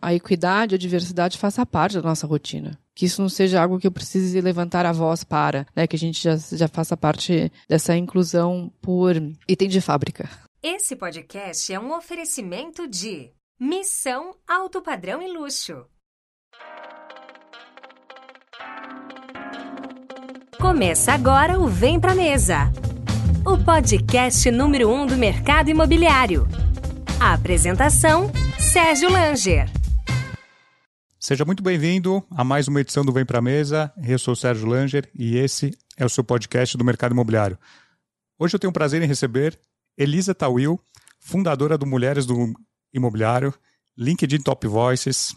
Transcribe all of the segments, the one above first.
a equidade, a diversidade faça parte da nossa rotina. Que isso não seja algo que eu precise levantar a voz para, né? Que a gente já, já faça parte dessa inclusão por item de fábrica. Esse podcast é um oferecimento de Missão Alto Padrão e Luxo. Começa agora o Vem Pra Mesa, o podcast número um do mercado imobiliário. A apresentação, Sérgio Langer. Seja muito bem-vindo a mais uma edição do Vem Pra Mesa. Eu sou o Sérgio Langer e esse é o seu podcast do mercado imobiliário. Hoje eu tenho o prazer em receber Elisa Tawil, fundadora do Mulheres do Imobiliário, LinkedIn Top Voices,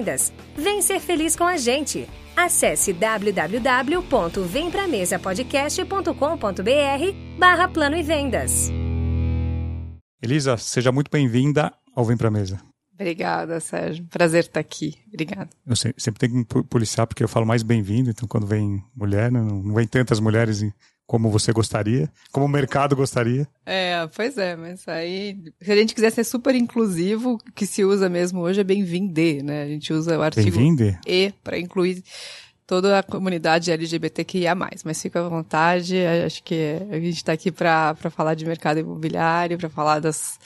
Vem ser feliz com a gente. Acesse www.vempramesapodcast.com.br barra Plano e Vendas. Elisa, seja muito bem-vinda ao Vem Pra Mesa. Obrigada, Sérgio. Prazer estar aqui. Obrigada. Eu sempre tenho que me policiar porque eu falo mais bem-vindo, então quando vem mulher, não vem tantas mulheres como você gostaria, como o mercado gostaria. É, pois é, mas aí, se a gente quiser ser super inclusivo, o que se usa mesmo hoje é bem-vinde, né? A gente usa o artigo E para incluir toda a comunidade LGBTQIA+. Mas fica à vontade, acho que a gente está aqui para falar de mercado imobiliário, para falar das,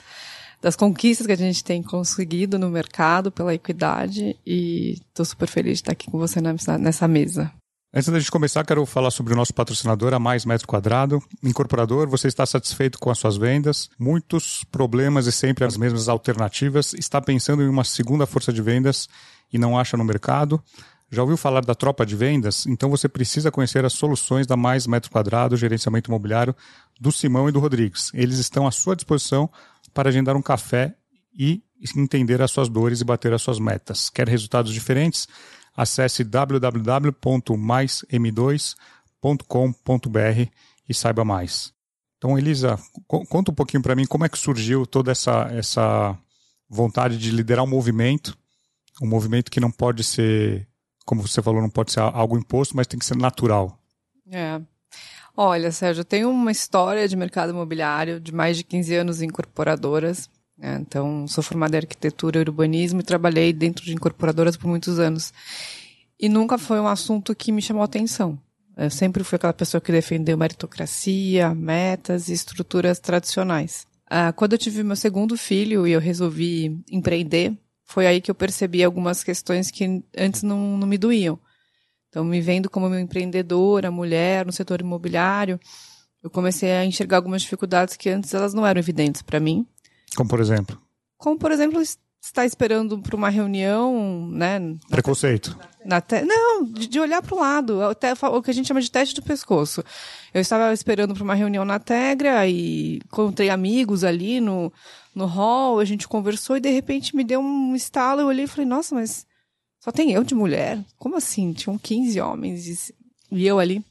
das conquistas que a gente tem conseguido no mercado pela equidade e estou super feliz de estar aqui com você nessa, nessa mesa. Antes da gente começar, quero falar sobre o nosso patrocinador, a Mais Metro Quadrado. Incorporador, você está satisfeito com as suas vendas? Muitos problemas e sempre as mesmas alternativas. Está pensando em uma segunda força de vendas e não acha no mercado? Já ouviu falar da tropa de vendas? Então você precisa conhecer as soluções da Mais Metro Quadrado, gerenciamento imobiliário, do Simão e do Rodrigues. Eles estão à sua disposição para agendar um café e entender as suas dores e bater as suas metas. Quer resultados diferentes? Acesse www.maism2.com.br e saiba mais. Então, Elisa, conta um pouquinho para mim como é que surgiu toda essa, essa vontade de liderar um movimento, um movimento que não pode ser, como você falou, não pode ser algo imposto, mas tem que ser natural. É. Olha, Sérgio, eu tenho uma história de mercado imobiliário de mais de 15 anos em incorporadoras. Né? Então, sou formada em arquitetura e urbanismo e trabalhei dentro de incorporadoras por muitos anos. E nunca foi um assunto que me chamou atenção. Eu sempre fui aquela pessoa que defendeu meritocracia, metas e estruturas tradicionais. Ah, quando eu tive meu segundo filho e eu resolvi empreender, foi aí que eu percebi algumas questões que antes não, não me doíam. Então, me vendo como uma empreendedora, mulher no setor imobiliário, eu comecei a enxergar algumas dificuldades que antes elas não eram evidentes para mim. Como por exemplo? Como por exemplo, está esperando para uma reunião, né? Preconceito. Na te... Não, de, de olhar para o lado, até o que a gente chama de teste do pescoço. Eu estava esperando para uma reunião na Tegra e encontrei amigos ali no, no hall, a gente conversou e de repente me deu um estalo, eu olhei e falei, nossa, mas só tem eu de mulher? Como assim? Tinham 15 homens e eu ali.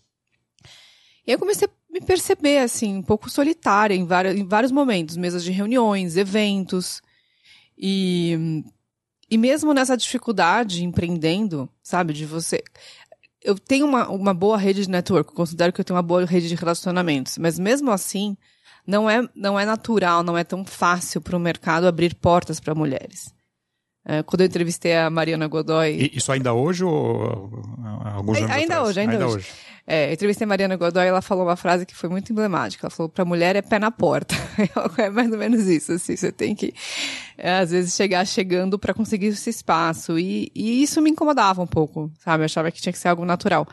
E eu comecei a me perceber, assim, um pouco solitária em vários, em vários momentos, mesas de reuniões, eventos. E, e mesmo nessa dificuldade empreendendo, sabe, de você. Eu tenho uma, uma boa rede de network, considero que eu tenho uma boa rede de relacionamentos, mas mesmo assim, não é, não é natural, não é tão fácil para o mercado abrir portas para mulheres. É, quando eu entrevistei a Mariana Godoy. Isso ainda hoje ou alguns anos Ainda atrás? hoje, ainda, ainda hoje. hoje. É, eu entrevistei a Mariana Godoy e ela falou uma frase que foi muito emblemática. Ela falou: para mulher é pé na porta. é mais ou menos isso. Assim, você tem que, é, às vezes, chegar chegando para conseguir esse espaço. E, e isso me incomodava um pouco, sabe? Eu achava que tinha que ser algo natural.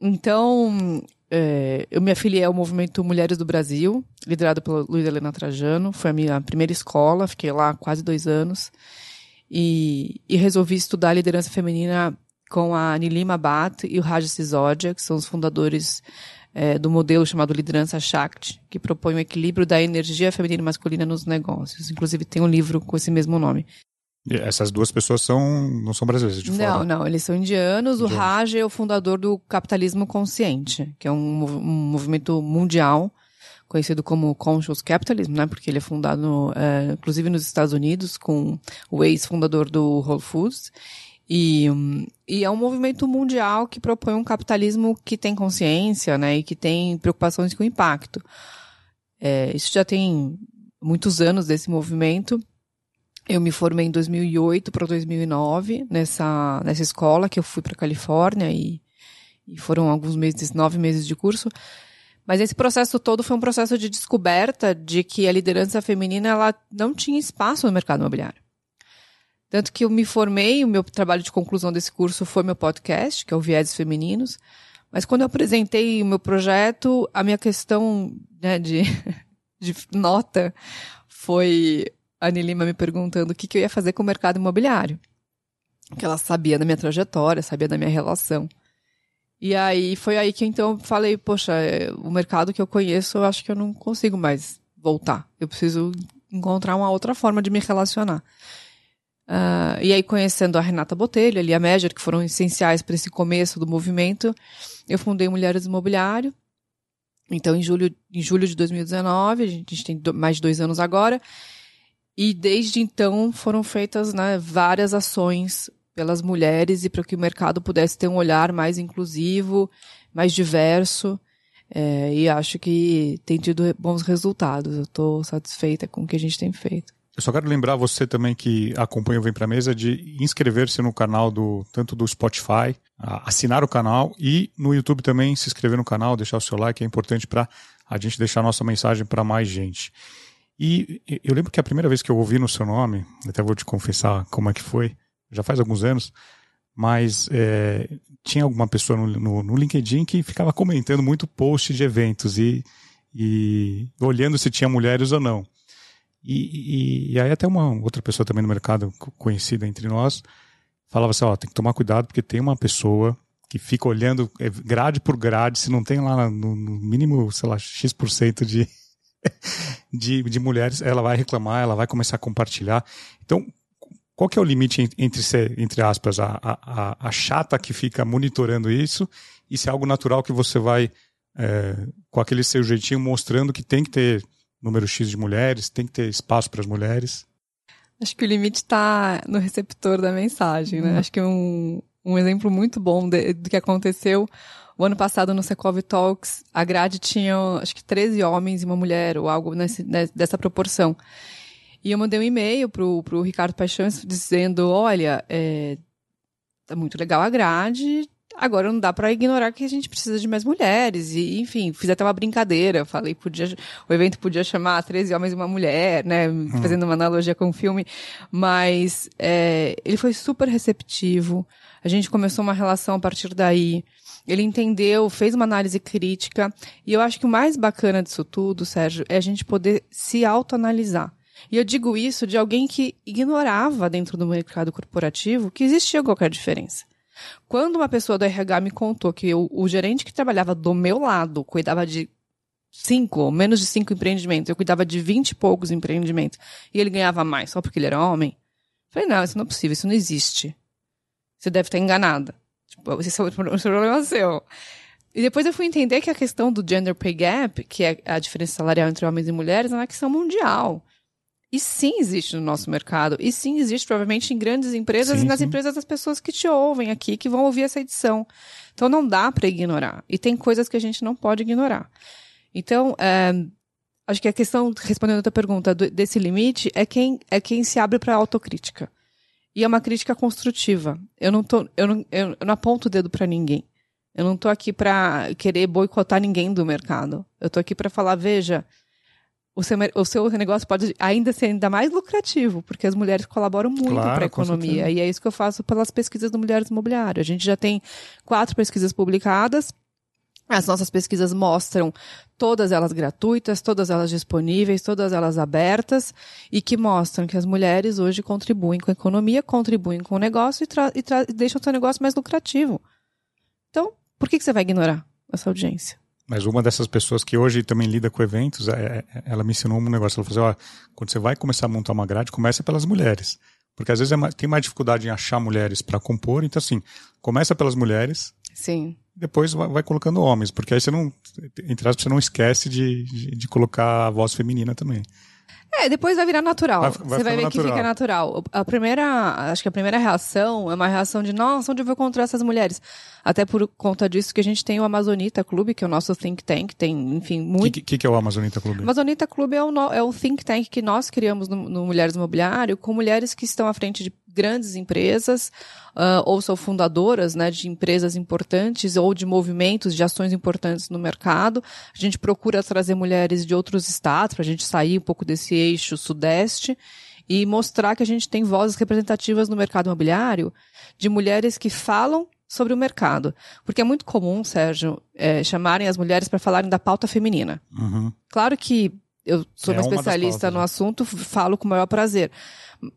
Então, é, eu me afiliei ao movimento Mulheres do Brasil, liderado pela Luiz Helena Trajano. Foi a minha primeira escola, fiquei lá quase dois anos. E, e resolvi estudar liderança feminina com a Nilima Bat e o Raj Sisodia, que são os fundadores é, do modelo chamado Liderança Shakti, que propõe o equilíbrio da energia feminina e masculina nos negócios. Inclusive tem um livro com esse mesmo nome. E essas duas pessoas são não são brasileiras de fora? Não, não, eles são indianos. O Raj é o fundador do capitalismo consciente, que é um, um movimento mundial conhecido como Conscious Capitalism, né? Porque ele é fundado, é, inclusive nos Estados Unidos, com o ex-fundador do Whole Foods. E, e é um movimento mundial que propõe um capitalismo que tem consciência, né? E que tem preocupações com impacto. É, isso já tem muitos anos desse movimento. Eu me formei em 2008 para 2009 nessa, nessa escola que eu fui para Califórnia e, e foram alguns meses, nove meses de curso. Mas esse processo todo foi um processo de descoberta de que a liderança feminina ela não tinha espaço no mercado imobiliário. Tanto que eu me formei, o meu trabalho de conclusão desse curso foi meu podcast, que é o Vieses Femininos. Mas quando eu apresentei o meu projeto, a minha questão né, de, de nota foi a Anny Lima me perguntando o que, que eu ia fazer com o mercado imobiliário. Que ela sabia da minha trajetória, sabia da minha relação. E aí foi aí que então falei, poxa, é, o mercado que eu conheço, eu acho que eu não consigo mais voltar. Eu preciso encontrar uma outra forma de me relacionar. Uh, e aí, conhecendo a Renata Botelho, ali a Major, que foram essenciais para esse começo do movimento, eu fundei Mulheres Imobiliário. Então, em julho, em julho de 2019, a gente, tem mais de dois anos agora, e desde então foram feitas né, várias ações pelas mulheres e para que o mercado pudesse ter um olhar mais inclusivo, mais diverso. É, e acho que tem tido bons resultados. Eu estou satisfeita com o que a gente tem feito. Eu só quero lembrar você também que acompanha o Vem Pra Mesa de inscrever-se no canal do tanto do Spotify, assinar o canal e no YouTube também se inscrever no canal, deixar o seu like, é importante para a gente deixar a nossa mensagem para mais gente. E eu lembro que a primeira vez que eu ouvi no seu nome, até vou te confessar como é que foi, já faz alguns anos, mas é, tinha alguma pessoa no, no, no, LinkedIn que ficava comentando muito post de eventos e, e olhando se tinha mulheres ou não. E, e, e, aí até uma outra pessoa também no mercado conhecida entre nós falava assim, ó, tem que tomar cuidado porque tem uma pessoa que fica olhando é, grade por grade, se não tem lá no, no mínimo, sei lá, X% de, de, de mulheres, ela vai reclamar, ela vai começar a compartilhar. Então, qual que é o limite entre ser, entre aspas, a, a, a chata que fica monitorando isso e se é algo natural que você vai, é, com aquele seu jeitinho, mostrando que tem que ter número X de mulheres, tem que ter espaço para as mulheres? Acho que o limite está no receptor da mensagem, né? Uhum. Acho que um, um exemplo muito bom de, do que aconteceu o ano passado no Secov Talks, a grade tinha, acho que 13 homens e uma mulher, ou algo nesse, dessa proporção. E eu mandei um e-mail pro, pro Ricardo Paixão dizendo, olha, é, tá muito legal a grade, agora não dá para ignorar que a gente precisa de mais mulheres. E, enfim, fiz até uma brincadeira. Falei, podia, o evento podia chamar 13 homens e uma mulher, né? Hum. Fazendo uma analogia com o filme. Mas é, ele foi super receptivo. A gente começou uma relação a partir daí. Ele entendeu, fez uma análise crítica. E eu acho que o mais bacana disso tudo, Sérgio, é a gente poder se autoanalisar. E eu digo isso de alguém que ignorava dentro do mercado corporativo que existia qualquer diferença. Quando uma pessoa do RH me contou que eu, o gerente que trabalhava do meu lado cuidava de cinco, ou menos de cinco empreendimentos, eu cuidava de vinte e poucos empreendimentos, e ele ganhava mais só porque ele era homem, eu falei, não, isso não é possível, isso não existe. Você deve estar enganada. Tipo, esse é o problema seu. E depois eu fui entender que a questão do gender pay gap, que é a diferença salarial entre homens e mulheres, é uma questão mundial. E sim existe no nosso mercado. E sim existe, provavelmente, em grandes empresas sim, e nas sim. empresas das pessoas que te ouvem aqui, que vão ouvir essa edição. Então não dá para ignorar. E tem coisas que a gente não pode ignorar. Então, é, acho que a questão, respondendo a tua pergunta, do, desse limite, é quem, é quem se abre para autocrítica. E é uma crítica construtiva. Eu não, tô, eu não, eu não aponto o dedo para ninguém. Eu não estou aqui para querer boicotar ninguém do mercado. Eu estou aqui para falar, veja, o seu, o seu negócio pode ainda ser ainda mais lucrativo, porque as mulheres colaboram muito claro, para a economia. E é isso que eu faço pelas pesquisas do Mulheres Imobiliário. A gente já tem quatro pesquisas publicadas. As nossas pesquisas mostram todas elas gratuitas, todas elas disponíveis, todas elas abertas e que mostram que as mulheres hoje contribuem com a economia, contribuem com o negócio e, e deixam o seu negócio mais lucrativo. Então, por que, que você vai ignorar essa audiência? Mas uma dessas pessoas que hoje também lida com eventos, é, é ela me ensinou um negócio. Ela falou assim: ó, quando você vai começar a montar uma grade, começa pelas mulheres. Porque às vezes é mais, tem mais dificuldade em achar mulheres para compor. Então, assim, começa pelas mulheres. Sim. Depois vai, vai, colocando homens. Porque aí você não, entre aspas, você não esquece de, de, de colocar a voz feminina também. É, depois vai virar natural. Vai- Você vai vai ver ficando que natural. fica natural. A primeira, acho que a primeira reação é uma reação de, nossa, onde eu vou encontrar essas mulheres? Até por conta disso que a gente tem o Amazonita Clube, que é o nosso think tank, tem, enfim, O muito. que, que, que é o Amazonita Clube? Amazonita Clube é o, no- é o think tank que nós criamos no, no Mulheres Imobiliário, com mulheres que estão à frente de grandes empresas, ah, ou são fundadoras né, de empresas importantes, ou de movimentos, de ações importantes no mercado. A gente procura trazer mulheres de outros estados, para a gente sair um pouco desse eixo sudeste, e mostrar que a gente tem vozes representativas no mercado imobiliário de mulheres que falam sobre o mercado. Porque é muito comum, Sérgio, eh, chamarem as mulheres para falarem da pauta feminina. Uhum. Claro que eu sou É uma uma especialista pautas, no né? assunto, falo com o maior prazer.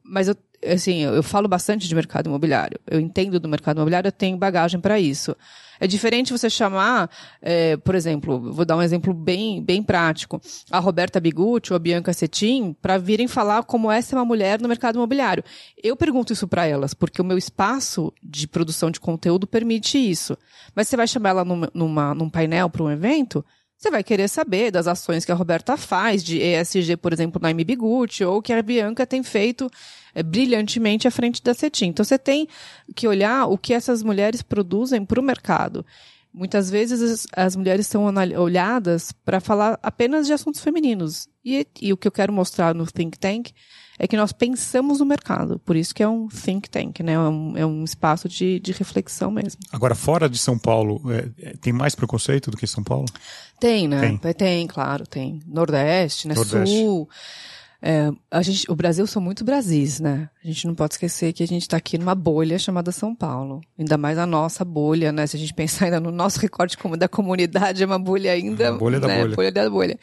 Mas eu, assim, eu, eu falo bastante de mercado imobiliário. Eu entendo do mercado imobiliário, eu tenho bagagem para isso. É diferente você chamar, eh, por exemplo, vou dar um exemplo bem, bem prático, a Roberta Bigucci ou a Bianca Cetim para virem falar como é ser uma mulher no mercado imobiliário. Eu pergunto isso para elas, porque o meu espaço de produção de conteúdo permite isso. Mas você vai chamar ela numa, numa, num painel para um evento, você vai querer saber das ações que a Roberta faz, de ESG, por exemplo, na M. Bigucci, ou que a Bianca tem feito é, brilhantemente à frente da CETIM. Então, você tem que olhar o que essas mulheres produzem para o mercado. Muitas vezes as, mulheres são olhadas para falar apenas de assuntos femininos. E, e o que eu quero mostrar no Think Tank é que nós pensamos no mercado. Por isso que é um think tank, né? É um, é um espaço de, de reflexão mesmo. Agora, fora de São Paulo, é, é, tem mais preconceito do que São Paulo? Tem, né? Tem. Tem, claro, tem. Nordeste, né? Nordeste. Sul. É, a gente, o Brasil são muito Brasis, né? A gente não pode esquecer que a gente está aqui numa bolha chamada São Paulo. Ainda mais a nossa bolha, né? Se a gente pensar ainda no nosso recorte como da comunidade, é uma bolha ainda. Uma bolha da né? bolha. Bolha da bolha.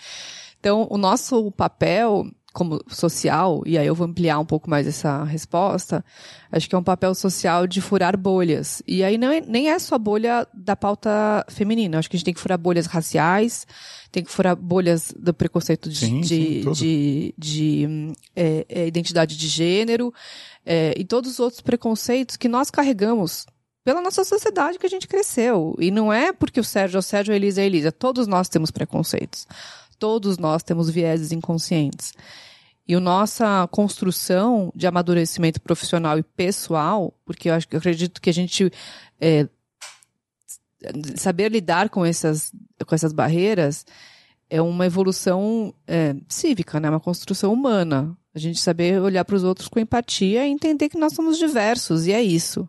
Então, o nosso papel como social, e aí eu vou ampliar um pouco mais essa resposta, acho que é um papel social de furar bolhas. E aí não é, nem é só bolha da pauta feminina, acho que a gente tem que furar bolhas raciais, tem que furar bolhas do preconceito de, Sim, de, sim, de, de, é, é, identidade de gênero é, e todos os outros preconceitos que nós carregamos pela nossa sociedade que a gente cresceu. E não é porque o Sérgio é o Sérgio, a Elisa é a Elisa. Todos nós temos preconceitos. Todos nós temos vieses inconscientes. E a nossa construção de amadurecimento profissional e pessoal, porque eu, acho, eu acredito que a gente é, saber lidar com essas, com essas barreiras é uma evolução é, cívica, né? uma construção humana. A gente saber olhar para os outros com empatia e entender que nós somos diversos, e é isso.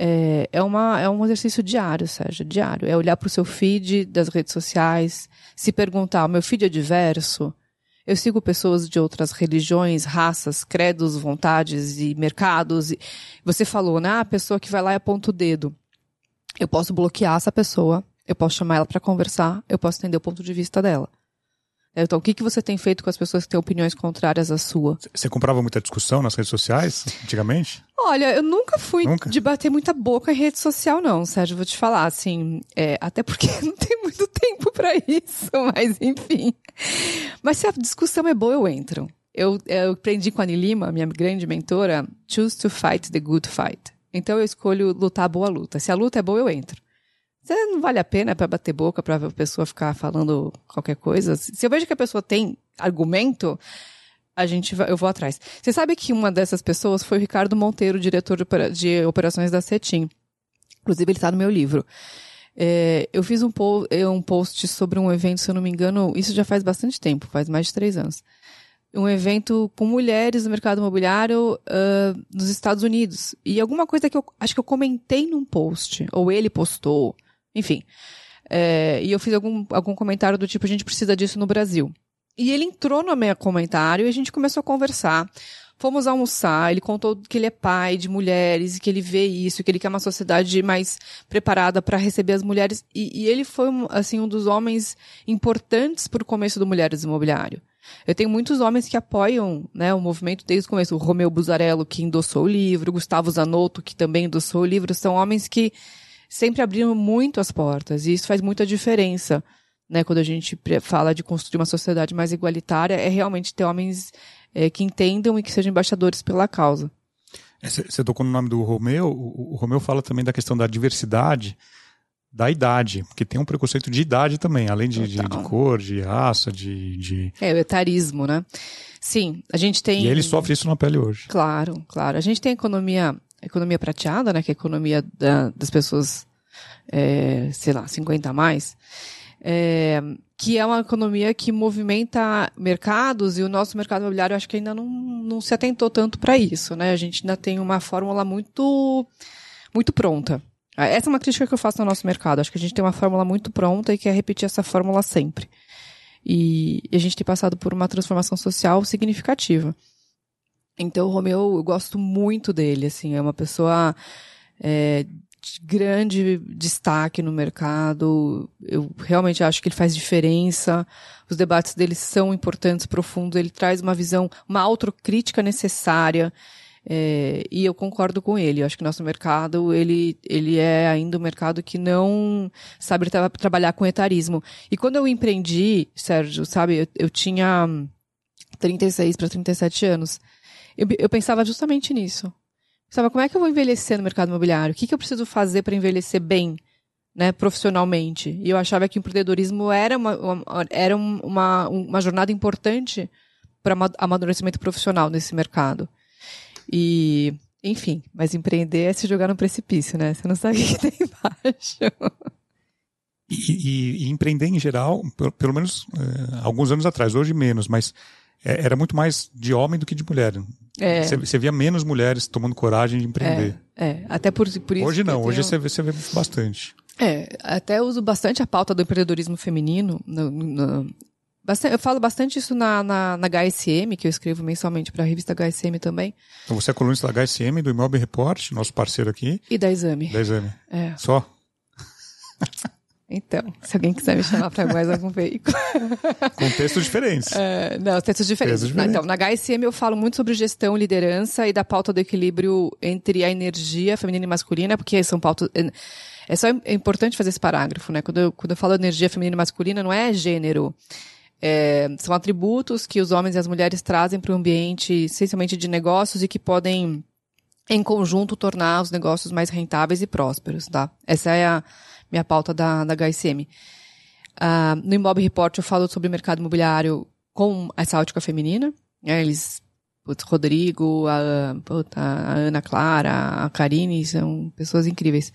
É, é, uma, é um exercício diário, Sérgio, diário. É olhar para o seu feed das redes sociais, se perguntar: o meu feed é diverso? Eu sigo pessoas de outras religiões, raças, credos, vontades e mercados. Você falou, né? Ah, a pessoa que vai lá e aponta o dedo. Eu posso bloquear essa pessoa, eu posso chamar ela para conversar, eu posso entender o ponto de vista dela. Então, o que, que você tem feito com as pessoas que têm opiniões contrárias à sua? Você comprava muita discussão nas redes sociais, antigamente? Olha, eu nunca fui Nunca? de bater muita boca em rede social, não, Sérgio. Vou te falar, assim, é, até porque não tem muito tempo para isso, mas enfim. Mas se a discussão é boa, eu entro. Eu, eu aprendi com a Annie Lima, minha grande mentora, choose to fight the good fight. Então eu escolho lutar a boa luta. Se a luta é boa, eu entro. Não vale a pena para bater boca, para a pessoa ficar falando qualquer coisa. Se eu vejo que a pessoa tem argumento, a gente vai, eu vou atrás. Você sabe que uma dessas pessoas foi o Ricardo Monteiro, diretor de, opera- de operações da CETIM. Inclusive, ele está no meu livro. É, eu fiz um, po- eh, um post sobre um evento, se eu não me engano, isso já faz bastante tempo, faz mais de três anos. Um evento com mulheres no mercado imobiliário ah, nos Estados Unidos. E alguma coisa que eu acho que eu comentei num post, ou ele postou, enfim. É, e eu fiz algum, algum comentário do tipo, a gente precisa disso no Brasil. E ele entrou no meu comentário e a gente começou a conversar. Fomos almoçar, ele contou que ele é pai de mulheres, e que ele vê isso, que ele quer uma sociedade mais preparada para receber as mulheres. E, e ele foi, assim, um dos homens importantes para o começo do Mulheres Imobiliário. Eu tenho muitos homens que apoiam né, o movimento desde o começo. O Romeu Buzarello, que endossou o livro, Gustavo Zanotto, que também endossou o livro. São homens que sempre abriram muito as portas, e isso faz muita diferença. Né, quando a gente fala de construir uma sociedade mais igualitária, é realmente ter homens é, que entendam e que sejam embaixadores pela causa. Você é, tocou no nome do Romeu, o, o Romeu fala também da questão da diversidade da idade, porque tem um preconceito de idade também, além de, de, de, cor, de raça, de, de. É, o etarismo, né? Sim, a gente tem. E ele sofre isso na pele hoje. Claro, claro. A gente tem economia, economia prateada, né? Que é a economia da, das pessoas, é, sei lá, 50 a mais. É, que é uma economia que movimenta mercados e o nosso mercado imobiliário acho que ainda não, não se atentou tanto para isso, né? A gente ainda tem uma fórmula muito muito pronta. Essa é uma crítica que eu faço no nosso mercado. Acho que a gente tem uma fórmula muito pronta e quer repetir essa fórmula sempre. E, a gente tem passado por uma transformação social significativa. Então, o Romeu, eu gosto muito dele, assim, é uma pessoa é, de grande destaque no mercado. Eu realmente acho que ele faz diferença. Os debates dele são importantes, profundos. Ele traz uma visão, uma autocrítica necessária. É, e eu concordo com ele. Eu acho que nosso mercado, ele, ele é ainda um mercado que não sabe tra trabalhar com etarismo. E quando eu empreendi, Sérgio, sabe, eu, eu tinha 36 para 37 anos. Eu, eu pensava justamente nisso. Pensava, como é que eu vou envelhecer no mercado imobiliário? O que, que eu preciso fazer para envelhecer bem? Né, profissionalmente. E eu achava que o empreendedorismo era uma, uma era uma, uma jornada importante para amadurecimento profissional nesse mercado. E, enfim, mas empreender é se jogar no precipício, né? Você não sabe o que tem embaixo. E, e, e, empreender em geral, pelo, pelo menos é, alguns anos atrás, hoje menos, mas é, era muito mais de homem do que de mulher. É. Você, você via menos mulheres tomando coragem de empreender. É, é. até por, por isso. Hoje não, hoje você, vê, você vê bastante. É, até uso bastante a pauta do empreendedorismo feminino no, no, Bastante, eu falo bastante isso na, na, na HSM, que eu escrevo mensalmente para a revista HSM também. Então você é colunista da HSM, do Imob Report, nosso parceiro aqui. E da Exame. Da Exame. É. Só? Então, se alguém quiser me chamar para mais algum veículo. Com textos diferentes. É, não, textos diferentes. Textos diferentes. Então, na HSM eu falo muito sobre gestão, liderança e da pauta do equilíbrio entre a energia feminina e masculina, porque são pautas. É, é só é importante fazer esse parágrafo, né? Quando eu, quando eu falo energia feminina e masculina, não é gênero. É, são atributos que os homens e as mulheres trazem para o ambiente, essencialmente de negócios, e que podem, em conjunto, tornar os negócios mais rentáveis e prósperos, tá? Essa é a minha pauta da, da HSM. Uh, ah, no Imob Report eu falo sobre o mercado imobiliário com essa ótica feminina. Né? Eles, Rodrigo, a, a Ana Clara, a Karine, são pessoas incríveis.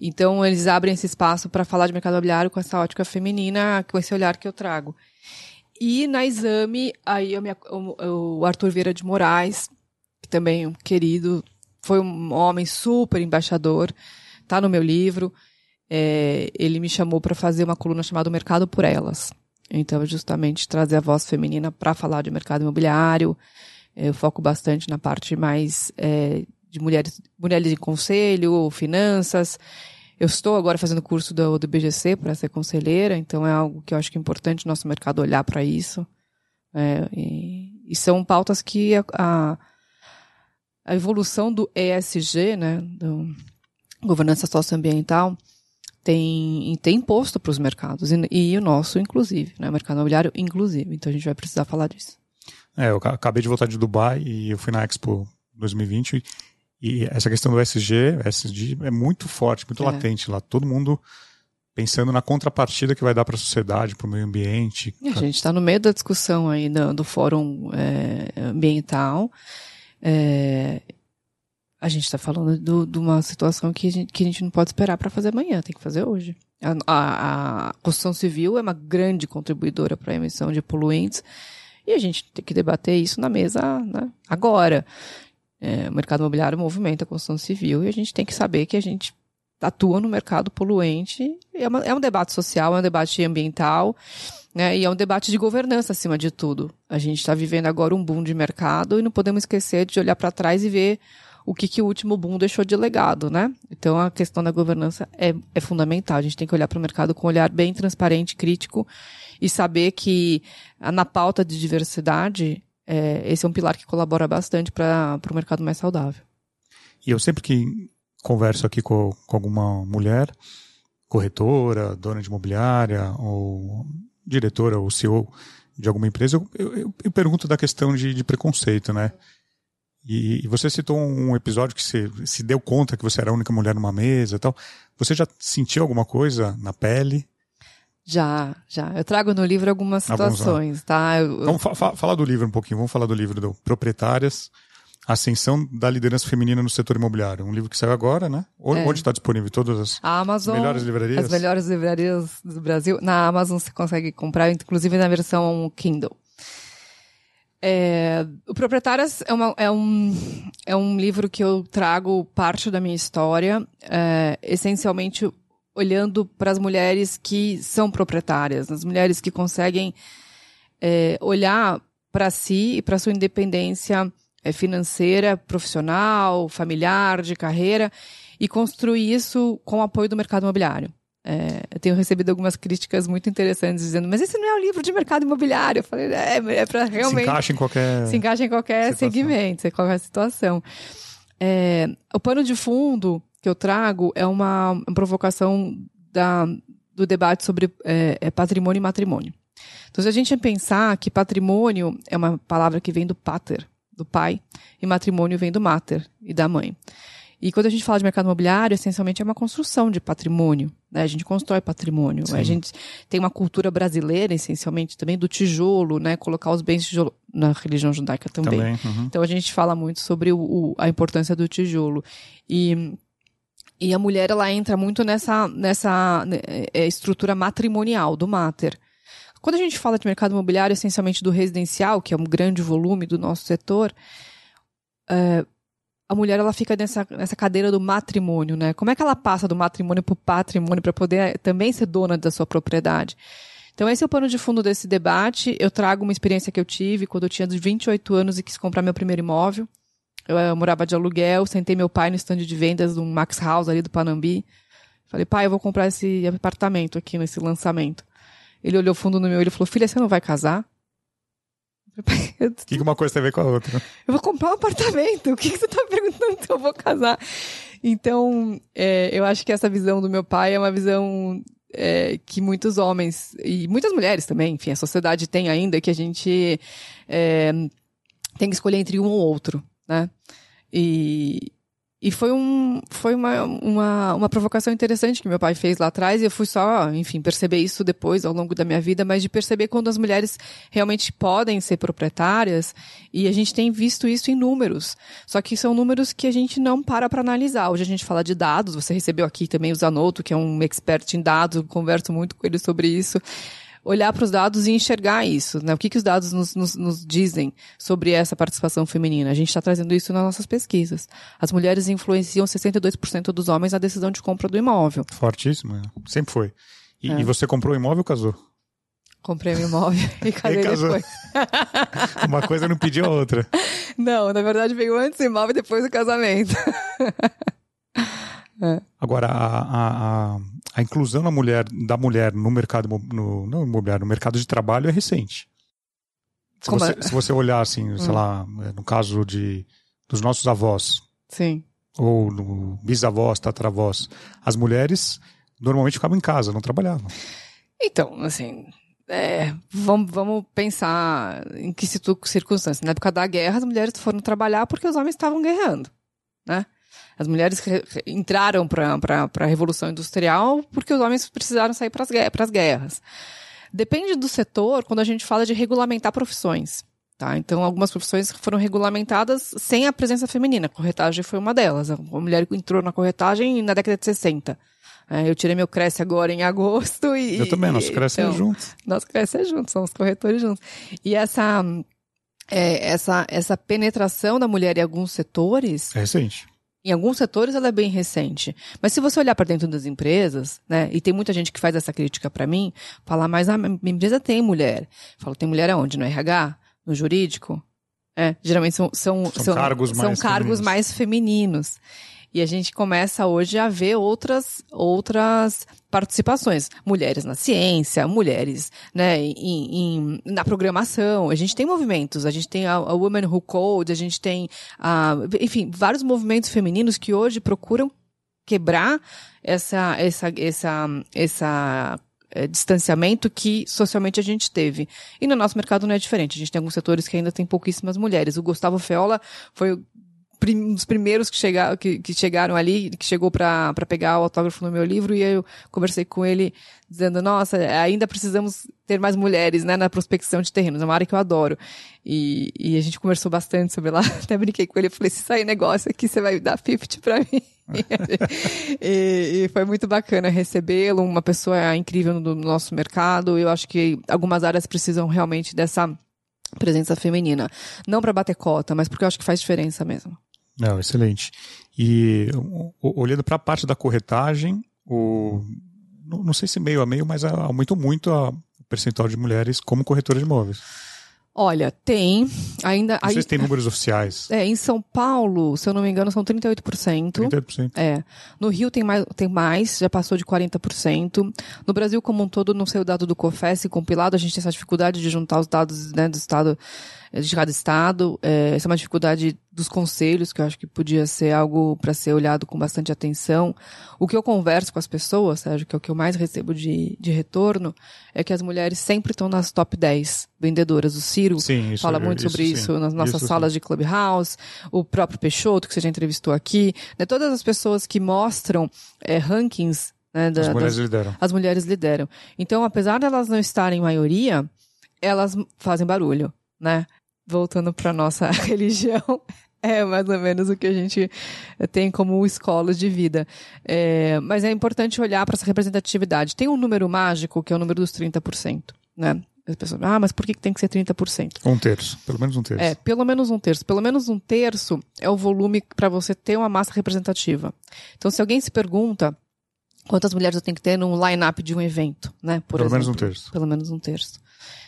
Então, eles abrem esse espaço para falar de mercado imobiliário com essa ótica feminina, com esse olhar que eu trago. E na exame, aí eu me, o, o Arthur Vieira de Moraes, que também é um querido, foi um homem super embaixador, tá no meu livro. É, ele me chamou para fazer uma coluna chamada Mercado por Elas. Então, justamente trazer a voz feminina para falar de mercado imobiliário. Eu foco bastante na parte mais é, de mulheres, mulheres em conselho, finanças. Eu estou agora fazendo curso do, do BGC para ser conselheira, então é algo que eu acho que é importante o nosso mercado olhar para isso. É, e, e, são pautas que a, a, a, evolução do ESG, né, do governança socioambiental, tem, tem imposto para os mercados, e, e, o nosso, inclusive, né, o mercado imobiliário, inclusive. Então a gente vai precisar falar disso. É, eu acabei de voltar de Dubai e eu fui na Expo 2020 e essa questão do SG, SG é muito forte, muito é. latente lá. Todo mundo pensando na contrapartida que vai dar para a sociedade, para o meio ambiente. A gente está no meio da discussão aí do, do Fórum é, Ambiental. É, a gente está falando de uma situação que a, gente, que a gente não pode esperar para fazer amanhã, tem que fazer hoje. A, a, a construção civil é uma grande contribuidora para a emissão de poluentes e a gente tem que debater isso na mesa né, agora. É, o mercado imobiliário movimenta a construção civil e a gente tem que saber que a gente atua no mercado poluente. É, uma, é um debate social, é um debate ambiental, né, e é um debate de governança acima de tudo. A gente está vivendo agora um boom de mercado e não podemos esquecer de olhar para trás e ver o que, que o último boom deixou de legado, né? Então a questão da governança é, é fundamental. A gente tem que olhar para o mercado com um olhar bem transparente, crítico e saber que na pauta de diversidade é, esse é um pilar que colabora bastante para o mercado mais saudável. E eu sempre que converso aqui com, com alguma mulher, corretora, dona de imobiliária, ou diretora, ou CEO de alguma empresa, eu, eu, eu pergunto da questão de, de preconceito, né? E, e, você citou um episódio que você se deu conta que você era a única mulher numa mesa e tal. Você já sentiu alguma coisa na pele? Já, já. Eu trago no livro algumas ah, situações, tá? Eu, Vamos fa falar do livro um pouquinho. Vamos falar do livro do Proprietárias, Ascensão da Liderança Feminina no Setor Imobiliário. Um livro que saiu agora, né? Onde é. está disponível? Todas as a Amazon, melhores livrarias? As melhores livrarias do Brasil. Na Amazon você consegue comprar, inclusive na versão Kindle. É, o Proprietárias é, uma, é, um, é um livro que eu trago parte da minha história, é, essencialmente olhando para as mulheres que são proprietárias, as mulheres que conseguem é, olhar para si e para sua independência é, financeira, profissional, familiar, de carreira, e construir isso com o apoio do mercado imobiliário. É, eu tenho recebido algumas críticas muito interessantes dizendo, mas esse não é um livro de mercado imobiliário. Eu falei, é, é para realmente. Se encaixa em qualquer. Se encaixa em qualquer situação. segmento, em qualquer situação. É, o pano de fundo que eu trago é uma, uma provocação da, do debate sobre é, é patrimônio e matrimônio. Então, se a gente pensar que patrimônio é uma palavra que vem do pater, do pai, e matrimônio vem do mater e da mãe. E quando a gente fala de mercado imobiliário, essencialmente é uma construção de patrimônio. Né? A gente constrói patrimônio. Sim. A gente tem uma cultura brasileira, essencialmente, também do tijolo, né? Colocar os bens tijolo na religião judaica também. também uhum. Então a gente fala muito sobre o, o, a importância do tijolo. E e a mulher ela entra muito nessa nessa né, é, estrutura matrimonial do mater. Quando a gente fala de mercado imobiliário, essencialmente do residencial, que é um grande volume do nosso setor, é, a mulher ela fica nessa, nessa cadeira do matrimônio, né? Como é que ela passa do matrimônio para o patrimônio para poder eh, também ser dona da sua propriedade? Então, esse é o pano de fundo desse debate. Eu trago uma experiência que eu tive quando eu tinha 28 anos e quis comprar meu primeiro imóvel. Eu, eu morava de aluguel, sentei meu pai no stand de vendas do Max House ali do Panambi. Falei, pai, eu vou comprar esse apartamento aqui nesse lançamento. Ele olhou fundo no meu olho e falou, filha, você não vai casar? O que, que uma coisa tem a ver com a outra? Eu vou comprar um apartamento. O que, que você está perguntando se eu vou casar? Então, é, eu acho que essa visão do meu pai é uma visão é, que muitos homens e muitas mulheres também, enfim, a sociedade tem ainda que a gente é, tem que escolher entre um ou outro, né? E, e foi, um, foi uma, uma, uma provocação interessante que meu pai fez lá atrás, e eu fui só, enfim, perceber isso depois, ao longo da minha vida, mas de perceber quando as mulheres realmente podem ser proprietárias, e a gente tem visto isso em números. Só que são números que a gente não para para analisar. Hoje a gente fala de dados, você recebeu aqui também o Zanotto, que é um expert em dados, converso muito com ele sobre isso olhar para os dados e enxergar isso. Né? O que, que os dados nos, nos, nos dizem sobre essa participação feminina? A gente está trazendo isso nas nossas pesquisas. As mulheres influenciam 62% dos homens na decisão de compra do imóvel. Fortíssimo, é. sempre foi. E, é. e você comprou o imóvel ou casou? Comprei um imóvel e casei e depois. Uma coisa não pediu a outra. Não, na verdade veio antes o imóvel e depois o casamento. É. Agora, a, a, a, inclusão da mulher, da mulher no mercado no, não imobiliário, no mercado de trabalho é recente. Se, você, é? se você, olhar assim, hum. sei lá, no caso de dos nossos avós, sim, ou no bisavós, tataravós, as mulheres normalmente ficavam em casa, não trabalhavam. Então, assim, é, vamos, vamos pensar em que circunstâncias. Na época da guerra, as mulheres foram trabalhar porque os homens estavam guerrando, né? As mulheres entraram para a Revolução Industrial porque os homens precisaram sair para as guerras. Depende do setor quando a gente fala de regulamentar profissões. Tá? Então, algumas profissões foram regulamentadas sem a presença feminina. A corretagem foi uma delas. A mulher entrou na corretagem na década de 60. É, eu tirei meu Cresce agora em agosto e. Eu também, nosso Cresce é então, juntos. Nosso Cresce é juntos, somos corretores juntos. E essa, é, essa, essa penetração da mulher em alguns setores. É recente. Em alguns setores ela é bem recente. Mas se você olhar para dentro das empresas, né, e tem muita gente que faz essa crítica para mim, falar, mas a minha empresa tem mulher. Falo, tem mulher aonde? No RH? No jurídico? É, geralmente são, são, são, são cargos, são mais, cargos femininos. mais femininos. E a gente começa hoje a ver outras, outras participações. Mulheres na ciência, mulheres né, em, em, na programação. A gente tem movimentos, a gente tem a, a Women Who Code, a gente tem, a, enfim, vários movimentos femininos que hoje procuram quebrar essa, essa, essa, essa é, distanciamento que socialmente a gente teve. E no nosso mercado não é diferente. A gente tem alguns setores que ainda tem pouquíssimas mulheres. O Gustavo Feola foi um dos primeiros que, chegar, que, que chegaram ali, que chegou para pegar o autógrafo no meu livro, e eu conversei com ele dizendo, nossa, ainda precisamos ter mais mulheres, né, na prospecção de terrenos, é uma área que eu adoro. E, e a gente conversou bastante sobre lá, até brinquei com ele, falei, se sair negócio aqui, você vai dar 50 para mim. e, e, foi muito bacana recebê-lo, uma pessoa incrível no nosso mercado, eu acho que algumas áreas precisam realmente dessa presença feminina. Não para bater cota, mas porque eu acho que faz diferença mesmo. Não, excelente. E olhando para a parte da corretagem, o, não sei se meio a meio, mas aumentou muito o percentual de mulheres como corretora de imóveis. Olha, tem. Ainda. Vocês têm números oficiais? É, em São Paulo, se eu não me engano, são 38%. 38%. É. No Rio tem mais, tem mais, já passou de 40%. No Brasil como um todo, não sei o dado do COFES compilado, a gente tem essa dificuldade de juntar os dados né, do estado de cada estado. É, essa é uma dificuldade dos conselhos, que eu acho que podia ser algo para ser olhado com bastante atenção. O que eu converso com as pessoas, Sérgio, que é o que eu mais recebo de, de retorno, é que as mulheres sempre estão nas top 10 vendedoras. O Ciro sim, isso, fala muito isso, sobre isso sim. nas nossas isso, salas sim. de Clubhouse, o próprio Peixoto, que você já entrevistou aqui. Né, todas as pessoas que mostram é, rankings né, da, As mulheres das, lideram. as mulheres lideram. Então, apesar de elas não estarem em maioria, elas fazem barulho, né? Voltando para nossa religião, é mais ou menos o que a gente tem como escola de vida. É, mas é importante olhar para essa representatividade. Tem um número mágico, que é o número dos 30%, né? As pessoas, ah, mas por que tem que ser 30%? Um terço, pelo menos um terço. É, pelo menos um terço. Pelo menos um terço é o volume para você ter uma massa representativa. Então, se alguém se pergunta quantas mulheres eu tenho que ter num line-up de um evento, né? Por pelo exemplo, menos um terço. Pelo menos um terço.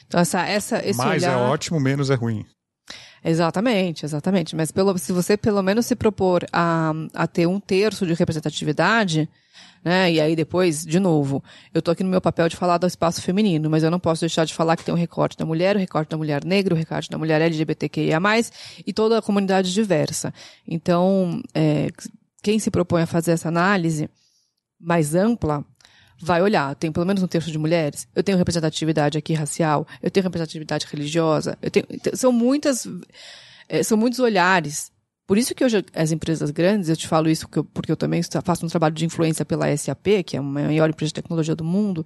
Então, essa, essa, esse Mais olhar... é ótimo, menos é ruim. Exatamente, exatamente. Mas pelo, se você pelo menos se propor a, a ter um terço de representatividade, né? E aí depois, de novo, eu tô aqui no meu papel de falar do espaço feminino, mas eu não posso deixar de falar que tem um recorte da mulher, o recorte da mulher negra, o recorte da mulher LGBTQIA+, e toda a comunidade diversa. Então, é, quem se propõe a fazer essa análise mais ampla, vai olhar, tem pelo menos um terço de mulheres, eu tenho representatividade aqui racial, eu tenho representatividade religiosa, eu tenho, são muitas, é, são muitos olhares. Por isso que hoje as empresas grandes, eu te falo isso porque eu, porque eu também faço um trabalho de influência pela SAP, que é a maior empresa de tecnologia do mundo,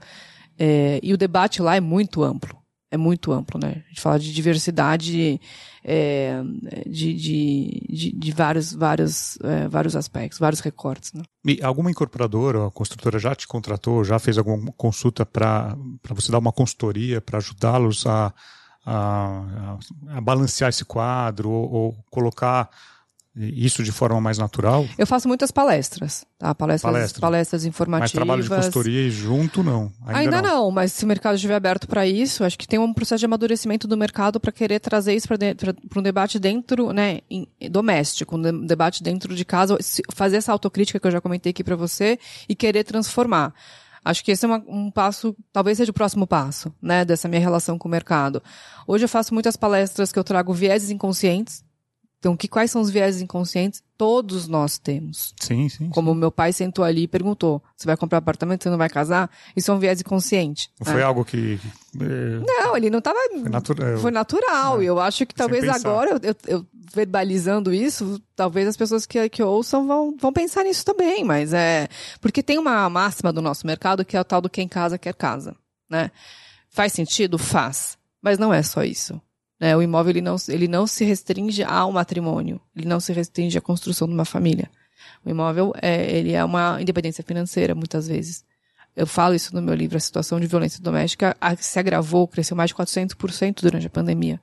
é, e o debate lá é muito amplo. É muito amplo, né? A gente fala de diversidade é, de, de, de, de, vários, vários, é, vários aspectos, vários recortes. Né? E alguma incorporadora, a construtora já te contratou, já fez alguma consulta para você dar uma consultoria para ajudá-los a, a, a, balancear esse quadro ou, ou colocar isso de forma mais natural? Eu faço muitas palestras, tá? Palestras, Palestra. palestras informativas. Mas trabalho de consultoria e junto, não. Ainda, Ainda não. não. mas se o mercado estiver aberto para isso, acho que tem um processo de amadurecimento do mercado para querer trazer isso para um debate dentro, né, em, doméstico, um debate dentro de casa, fazer essa autocrítica que eu já comentei aqui para você e querer transformar. Acho que esse é uma, um passo, talvez seja o próximo passo, né, dessa minha relação com o mercado. Hoje eu faço muitas palestras que eu trago vieses inconscientes, então, que, quais são os viéses inconscientes? Todos nós temos. Sim, sim. Como sim. meu pai sentou ali e perguntou: você vai comprar apartamento, você não vai casar? Isso é um viés inconsciente. Não foi né? algo que. É... Não, ele não estava. Foi, natura... foi natural. É. Eu acho que talvez agora, eu, eu, eu, verbalizando isso, talvez as pessoas que, que ouçam vão, vão pensar nisso também. Mas é. Porque tem uma máxima do nosso mercado que é o tal do quem casa quer casa. Né? Faz sentido? Faz. Mas não é só isso. Né? O imóvel ele não, ele não se restringe ao matrimônio, ele não se restringe à construção de uma família. O imóvel é, ele é uma independência financeira, muitas vezes. Eu falo isso no meu livro, a situação de violência doméstica se agravou, cresceu mais de 400% durante a pandemia.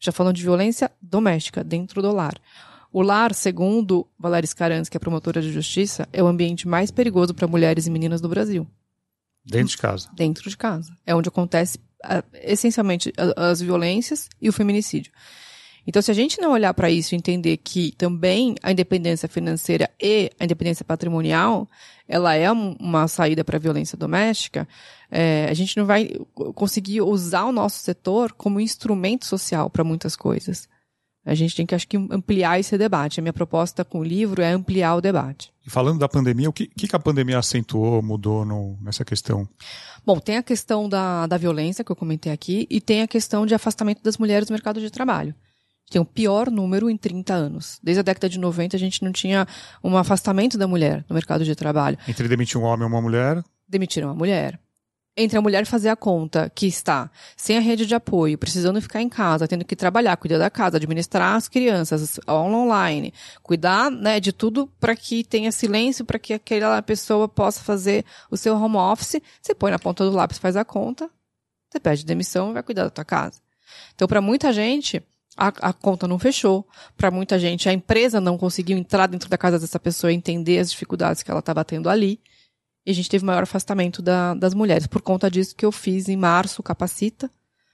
Já falando de violência doméstica, dentro do lar. O lar, segundo Valéria Scarans, que é promotora de justiça, é o ambiente mais perigoso para mulheres e meninas do Brasil. Dentro de casa. Dentro de casa. É onde acontece essencialmente as violências e o feminicídio. Então, se a gente não olhar para isso e entender que também a independência financeira e a independência patrimonial, ela é uma saída para a violência doméstica, é, a gente não vai conseguir usar o nosso setor como instrumento social para muitas coisas. A gente tem que, acho que, ampliar esse debate. A minha proposta com o livro é ampliar o debate. E falando da pandemia, o que, que a pandemia acentuou, mudou no, nessa questão? Bom, tem a questão da, da violência, que eu comentei aqui, e tem a questão de afastamento das mulheres do mercado de trabalho. Tem o pior número em 30 anos. Desde a década de 90, a gente não tinha um afastamento da mulher no mercado de trabalho. Entre demitir um homem ou uma mulher? Demitiram a mulher entre a mulher fazer a conta que está sem a rede de apoio, precisando ficar em casa, tendo que trabalhar, cuidar da casa, administrar as crianças online, cuidar né, de tudo para que tenha silêncio, para que aquela pessoa possa fazer o seu home office, você põe na ponta do lápis, faz a conta, você pede demissão e vai cuidar da tua casa. Então, para muita gente, a, a, conta não fechou. Para muita gente, a empresa não conseguiu entrar dentro da casa dessa pessoa e entender as dificuldades que ela estava tendo ali. E a gente teve maior afastamento da, das mulheres. Por conta disso que eu fiz em março Capacita.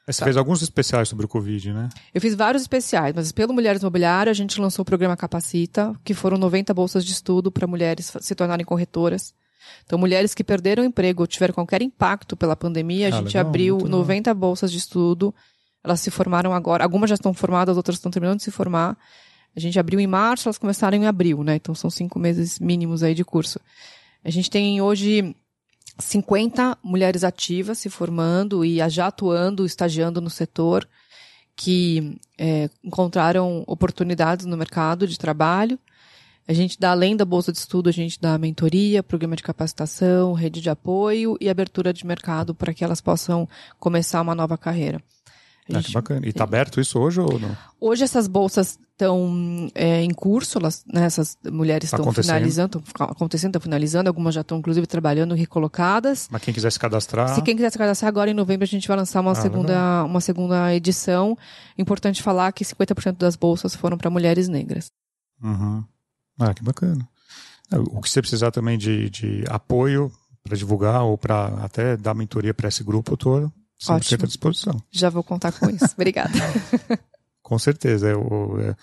Você tá. fez alguns especiais sobre o Covid, né? Eu fiz vários especiais, mas pelo Mulheres Mobiliário a gente lançou o programa Capacita, que foram 90 bolsas de estudo para mulheres se tornarem corretoras. Então, mulheres que perderam o emprego ou tiveram qualquer impacto pela pandemia, a ah, gente legal, abriu 90 bolsas de estudo. Elas se formaram agora. Algumas já estão formadas, outras estão terminando de se formar. A gente abriu em março, elas começaram em abril, né? Então, são cinco meses mínimos aí de curso. A gente tem hoje 50 mulheres ativas se formando e já atuando, estagiando no setor, que é, encontraram oportunidades no mercado de trabalho. A gente dá, além da bolsa de estudo, a gente dá mentoria, programa de capacitação, rede de apoio e abertura de mercado para que elas possam começar uma nova carreira. Ah, gente, que bacana. E está aberto isso hoje ou não? Hoje essas bolsas estão é, em curso, elas, né, essas mulheres estão tá finalizando, estão acontecendo, estão finalizando, algumas já estão inclusive trabalhando recolocadas. Mas quem quiser se cadastrar. Se quem quiser se cadastrar agora em novembro a gente vai lançar uma, ah, segunda, uma segunda edição. Importante falar que 50% das bolsas foram para mulheres negras. Uhum. Ah, que bacana. É, o que você precisar também de, de apoio para divulgar ou para até dar mentoria para esse grupo, eu estou 100% Ótimo. à disposição. Já vou contar com isso. Obrigada. com certeza. Eu, é,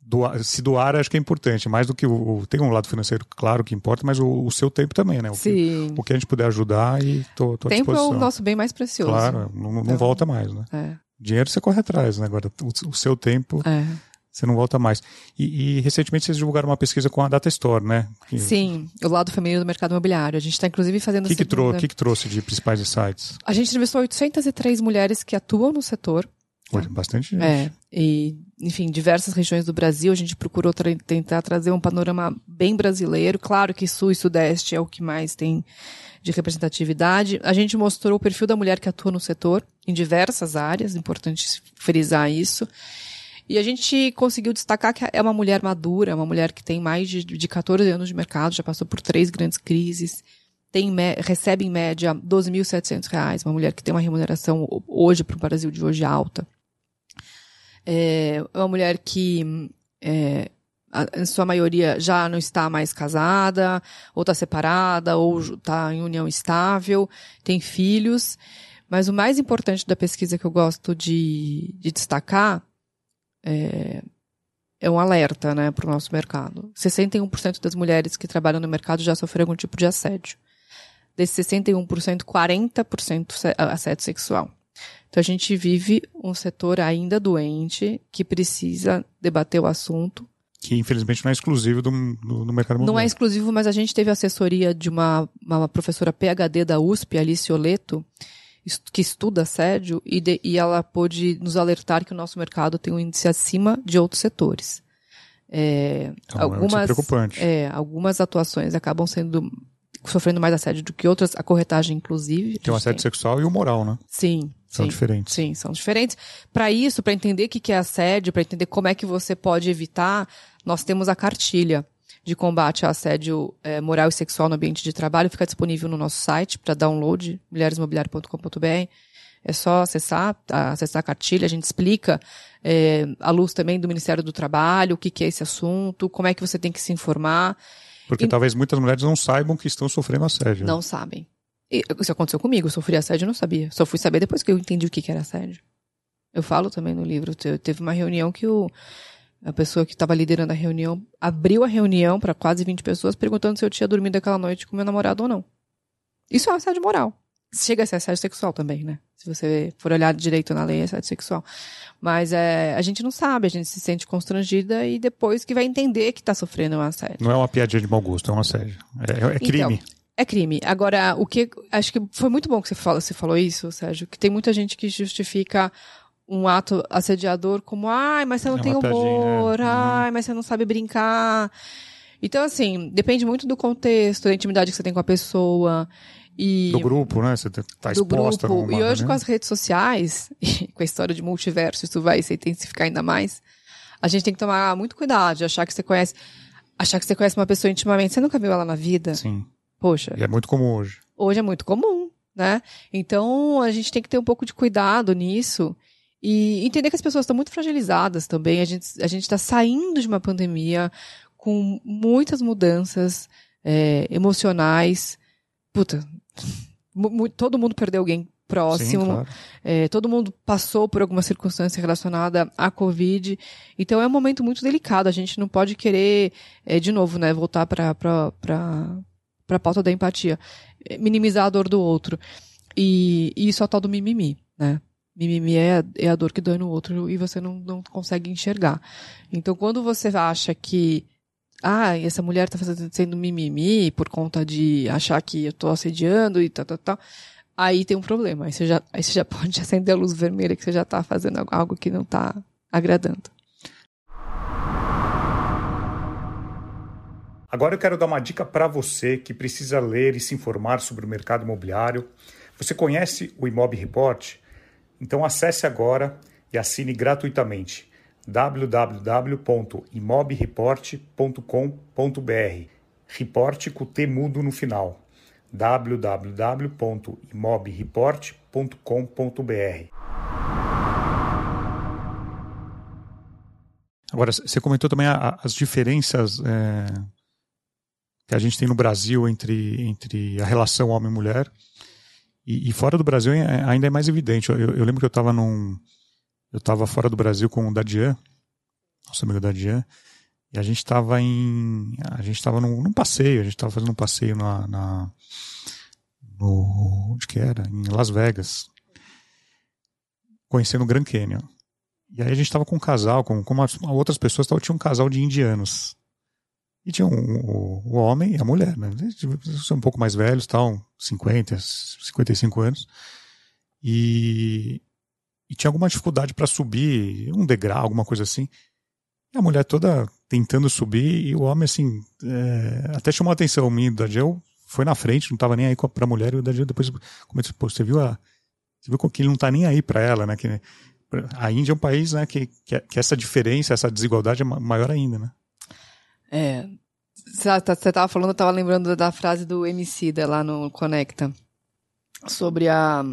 doar, se doar, acho que é importante. Mais do que o. Tem um lado financeiro, claro, que importa, mas o, o seu tempo também, né? O Sim. Que, o que a gente puder ajudar e tô, tô tempo é o nosso bem mais precioso. Claro, não, não então, volta mais, né? É. Dinheiro você corre atrás, né? Agora, o, o seu tempo. É você não volta mais. E, e, recentemente vocês divulgaram uma pesquisa com a Data Store, né? Que... Sim, o lado feminino do mercado imobiliário. A gente está inclusive fazendo. O que, que, trou que, que trouxe de principais insights? A gente entrevistou 803 mulheres que atuam no setor. Olha, bastante gente. É, e, enfim, diversas regiões do Brasil. A gente procurou tra tentar trazer um panorama bem brasileiro. Claro que Sul e Sudeste é o que mais tem de representatividade. A gente mostrou o perfil da mulher que atua no setor, em diversas áreas, importante frisar isso. E a gente conseguiu destacar que é uma mulher madura, uma mulher que tem mais de, de 14 anos de mercado, já passou por três grandes crises, tem, recebe em média R$ 12.700, uma mulher que tem uma remuneração hoje para o Brasil de hoje alta. É uma mulher que, é, em sua maioria, já não está mais casada, ou está separada, ou está em união estável, tem filhos. Mas o mais importante da pesquisa que eu gosto de, de destacar é, é um alerta né, para o nosso mercado. 61% das mulheres que trabalham no mercado já sofreram algum tipo de assédio. Desses 61%, 40% assédio sexual. Então a gente vive um setor ainda doente que precisa debater o assunto. Que infelizmente não é exclusivo do, do, do mercado Não é exclusivo, mas a gente teve assessoria de uma, uma professora PhD da USP, Alice Oleto, que estuda assédio e, de, e ela pôde nos alertar que o nosso mercado tem um índice acima de outros setores. É, então, algumas, é preocupante. É, algumas atuações acabam sendo sofrendo mais assédio do que outras, a corretagem inclusive. Tem o assédio tem. sexual e o moral, né? Sim. São sim, diferentes. Sim, são diferentes. Para isso, para entender o que é assédio, para entender como é que você pode evitar, nós temos a cartilha de combate a assédio é, moral e sexual no ambiente de trabalho fica disponível no nosso site para download, mulheresmobiliário.com.br. É só acessar, acessar a cartilha, a gente explica é, à luz também do Ministério do Trabalho, o que, que é esse assunto, como é que você tem que se informar. Porque e, talvez muitas mulheres não saibam que estão sofrendo assédio. Não sabem. E, isso aconteceu comigo, eu sofri assédio e não sabia. Só fui saber depois que eu entendi o que, que era assédio. Eu falo também no livro, teve uma reunião que o a pessoa que estava liderando a reunião abriu a reunião para quase 20 pessoas perguntando se eu tinha dormido aquela noite com meu namorado ou não. Isso é um assédio moral. chega a ser assédio sexual também, né? Se você for olhar direito na lei, é assédio sexual. Mas é, a gente não sabe, a gente se sente constrangida e depois que vai entender que está sofrendo um assédio. Não é uma piadinha de mau gosto, é um assédio. É, é crime. Então, é crime. Agora, o que. Acho que foi muito bom que você, fala, você falou isso, Sérgio, que tem muita gente que justifica um ato assediador como, ai, mas você não é tem humor, né? ai, mas você não sabe brincar. Então, assim, depende muito do contexto, da intimidade que você tem com a pessoa. E do grupo, né? Você tá exposta do grupo. E hoje, com as redes sociais, com a história de multiverso, isso vai se intensificar ainda mais. A gente tem que tomar muito cuidado de achar que você conhece. Achar que você conhece uma pessoa intimamente. Você nunca viu ela na vida? Sim. Poxa. E é muito comum hoje. Hoje é muito comum, né? Então, a gente tem que ter um pouco de cuidado nisso. E entender que as pessoas estão muito fragilizadas também. A gente a está saindo de uma pandemia com muitas mudanças é, emocionais. Puta, todo mundo perdeu alguém próximo. Sim, claro. é, todo mundo passou por alguma circunstância relacionada à Covid. Então é um momento muito delicado. A gente não pode querer, é, de novo, né, voltar para a pauta da empatia. É, minimizar a dor do outro. E, e isso é o tal do mimimi, né? Mimimi é, é a dor que dói no outro e você não, não consegue enxergar. Então, quando você acha que ah, essa mulher tá fazendo, sendo mimimi por conta de achar que eu tô assediando e tal, tal, tal. Aí tem um problema. Aí você já, aí você já pode acender a luz vermelha que você já tá fazendo algo que não tá agradando. Agora eu quero dar uma dica para você que precisa ler e se informar sobre o mercado imobiliário. Você conhece o Imob Report? Então acesse agora e assine gratuitamente www.imobreport.com.br. Report com T mudo no final. www.imobreport.com.br. Agora, você comentou também as diferenças é, que a gente tem no Brasil entre, entre a relação homem-mulher. E, e, fora do Brasil é, ainda é mais evidente. Eu, eu lembro que eu estava num eu estava fora do Brasil com o Dadian, nosso amigo Dadian, e a gente estava em. A gente estava num, num, passeio, a gente estava fazendo um passeio na, na. no. onde que era? Em Las Vegas. Conhecendo o Grand Canyon. E aí a gente estava com um casal, com, com umas, outras pessoas, tava, tinha um casal de indianos. E tinha um, o, o homem e a mulher, né? Eles são um pouco mais velhos, tal, 50, 55 anos. E, e tinha alguma dificuldade para subir, um degrau, alguma coisa assim. E a mulher toda tentando subir e o homem, assim, é, até chamou a atenção. Menino da Jill foi na frente, não estava nem aí para a mulher. E o da depois comentou: pô, você viu a. Você viu que ele não está nem aí para ela, né? Que, a Índia é um país né, que, que, que, essa diferença, essa desigualdade é maior ainda, né? É. Você estava tá, falando, eu estava lembrando da frase do MC lá no Conecta sobre a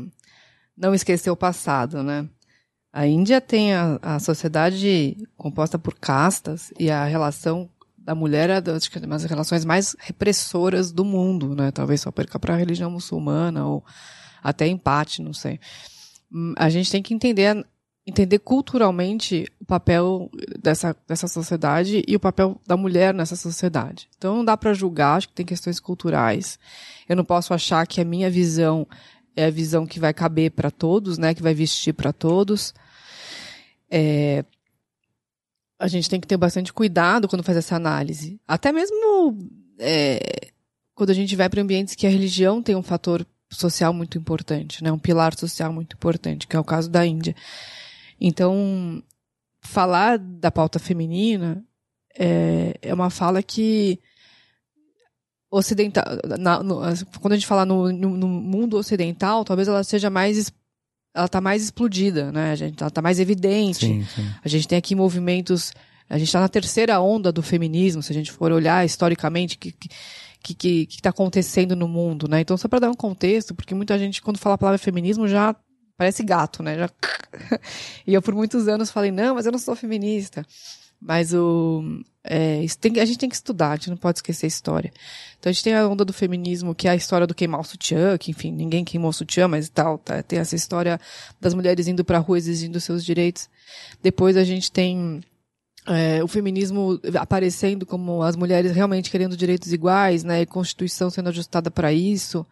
não esquecer o passado, né? A Índia tem a, a sociedade composta por castas e a relação da mulher é das, das relações mais repressoras do mundo, né? Talvez só perca para a religião muçulmana ou até empate, não sei. Hum, a gente tem que entender entender culturalmente o papel dessa, dessa sociedade e o papel da mulher nessa sociedade. Então não dá para julgar, acho que tem questões culturais. Eu não posso achar que a minha visão é a visão que vai caber para todos, né? Que vai vestir para todos. É, a gente tem que ter bastante cuidado quando faz essa análise. Até mesmo é, quando a gente vai para ambientes que a religião tem um fator social muito importante, né? Um pilar social muito importante, que é o caso da Índia. Então, falar da pauta feminina é, é uma fala que ocidental, na, no, quando a gente fala no, no, no, mundo ocidental, talvez ela seja mais ela tá mais explodida, né? A gente, ela tá mais evidente. Sim, sim. A gente tem aqui movimentos, a gente está na terceira onda do feminismo, se a gente for olhar historicamente que que que, que tá acontecendo no mundo, né? Então só para dar um contexto, porque muita gente quando fala a palavra feminismo já parece gato, né? Já... e eu por muitos anos falei não, mas eu não sou feminista. Mas o, é, tem, a gente tem que estudar, a gente não pode esquecer a história. Então a gente tem a onda do feminismo, que é a história do queimar o sutiã, que enfim, ninguém queimou o sutiã, mas tal, tá, tem essa história das mulheres indo pra rua exigindo seus direitos. Depois a gente tem é, o feminismo aparecendo como as mulheres realmente querendo direitos iguais, né, e Constituição sendo ajustada para isso.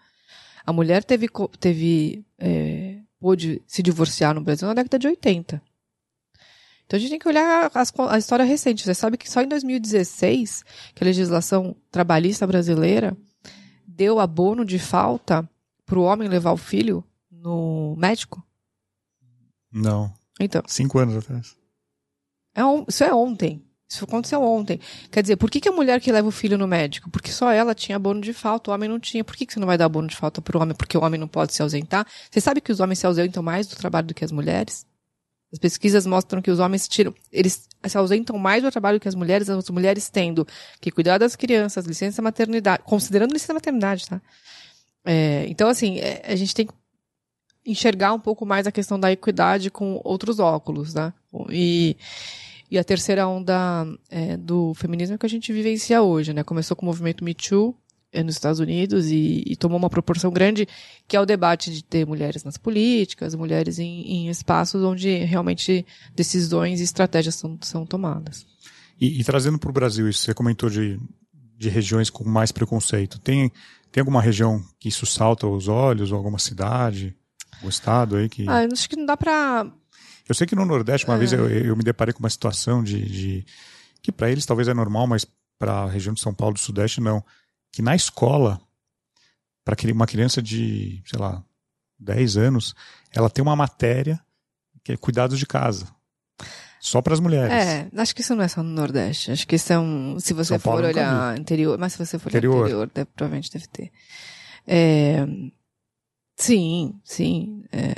A mulher teve, teve é, pôde se divorciar no Brasil na década de 80. Então a gente tem que olhar as, a história recente. Você sabe que só em 2016 que a legislação trabalhista brasileira deu abono de falta para o homem levar o filho no médico? Não. Então. Cinco anos atrás. É on, isso é ontem. Isso aconteceu ontem. Quer dizer, por que, que a mulher que leva o filho no médico? Porque só ela tinha abono de falta, o homem não tinha. Por que, que você não vai dar abono de falta para o homem? Porque o homem não pode se ausentar? Você sabe que os homens se ausentam mais do trabalho do que as mulheres? As pesquisas mostram que os homens tiram, eles se ausentam mais do trabalho que as mulheres, as mulheres tendo que cuidar das crianças, licença maternidade, considerando licença maternidade, tá? É, então, assim, é, a gente tem que enxergar um pouco mais a questão da equidade com outros óculos, né? E, e a terceira onda é, do feminismo é que a gente vivencia hoje, né? Começou com o movimento Me Too nos Estados Unidos e, e, tomou uma proporção grande, que é o debate de ter mulheres nas políticas, mulheres em, em espaços onde realmente decisões e estratégias são, são tomadas. E, e trazendo para o Brasil isso, você comentou de, de regiões com mais preconceito. Tem, tem alguma região que isso salta aos olhos, ou alguma cidade, o estado aí que... Ah, acho que não dá para eu sei que no Nordeste, uma é. vez eu, eu, me deparei com uma situação de. de que para eles talvez é normal, mas para a região de São Paulo do Sudeste não. Que na escola, para uma criança de, sei lá, 10 anos, ela tem uma matéria que é cuidados de casa. Só para as mulheres. É, acho que isso não é só no Nordeste. Acho que isso é um. Se você São for Paulo olhar interior, mas se você for interior. olhar interior, deve, provavelmente deve ter. É, sim, sim. É,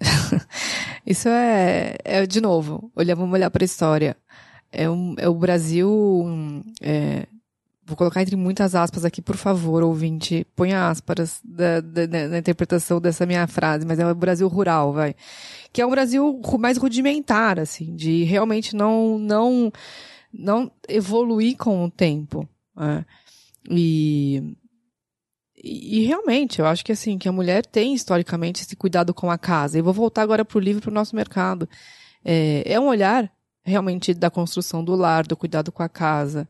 Isso é, é, de novo, olhar, vamos olhar para a história. É, um, é o Brasil. É, vou colocar entre muitas aspas aqui, por favor, ouvinte, ponha aspas da, da, na interpretação dessa minha frase, mas é o Brasil rural, vai. Que é um Brasil mais rudimentar, assim, de realmente não, não, não evoluir com o tempo. Né? E e, e, realmente, eu acho que assim, que a mulher tem historicamente esse cuidado com a casa. E vou voltar agora para o livro, para o nosso mercado. É, é, um olhar realmente da construção do lar, do cuidado com a casa,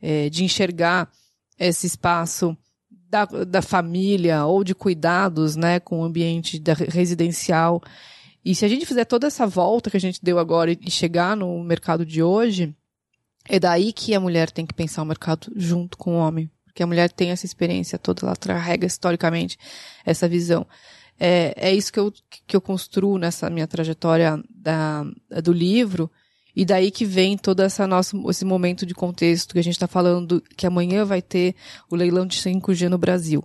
é, de enxergar esse espaço da, da família ou de cuidados, né, com o ambiente da, residencial. E se a gente fizer toda essa volta que a gente deu agora e chegar no mercado de hoje, é daí que a mulher tem que pensar o mercado junto com o homem que a mulher tem essa experiência toda, ela carrega historicamente essa visão. É, é isso que eu, que eu construo nessa minha trajetória da, do livro, e daí que vem todo essa nosso, esse momento de contexto que a gente está falando que amanhã vai ter o leilão de 5G no Brasil.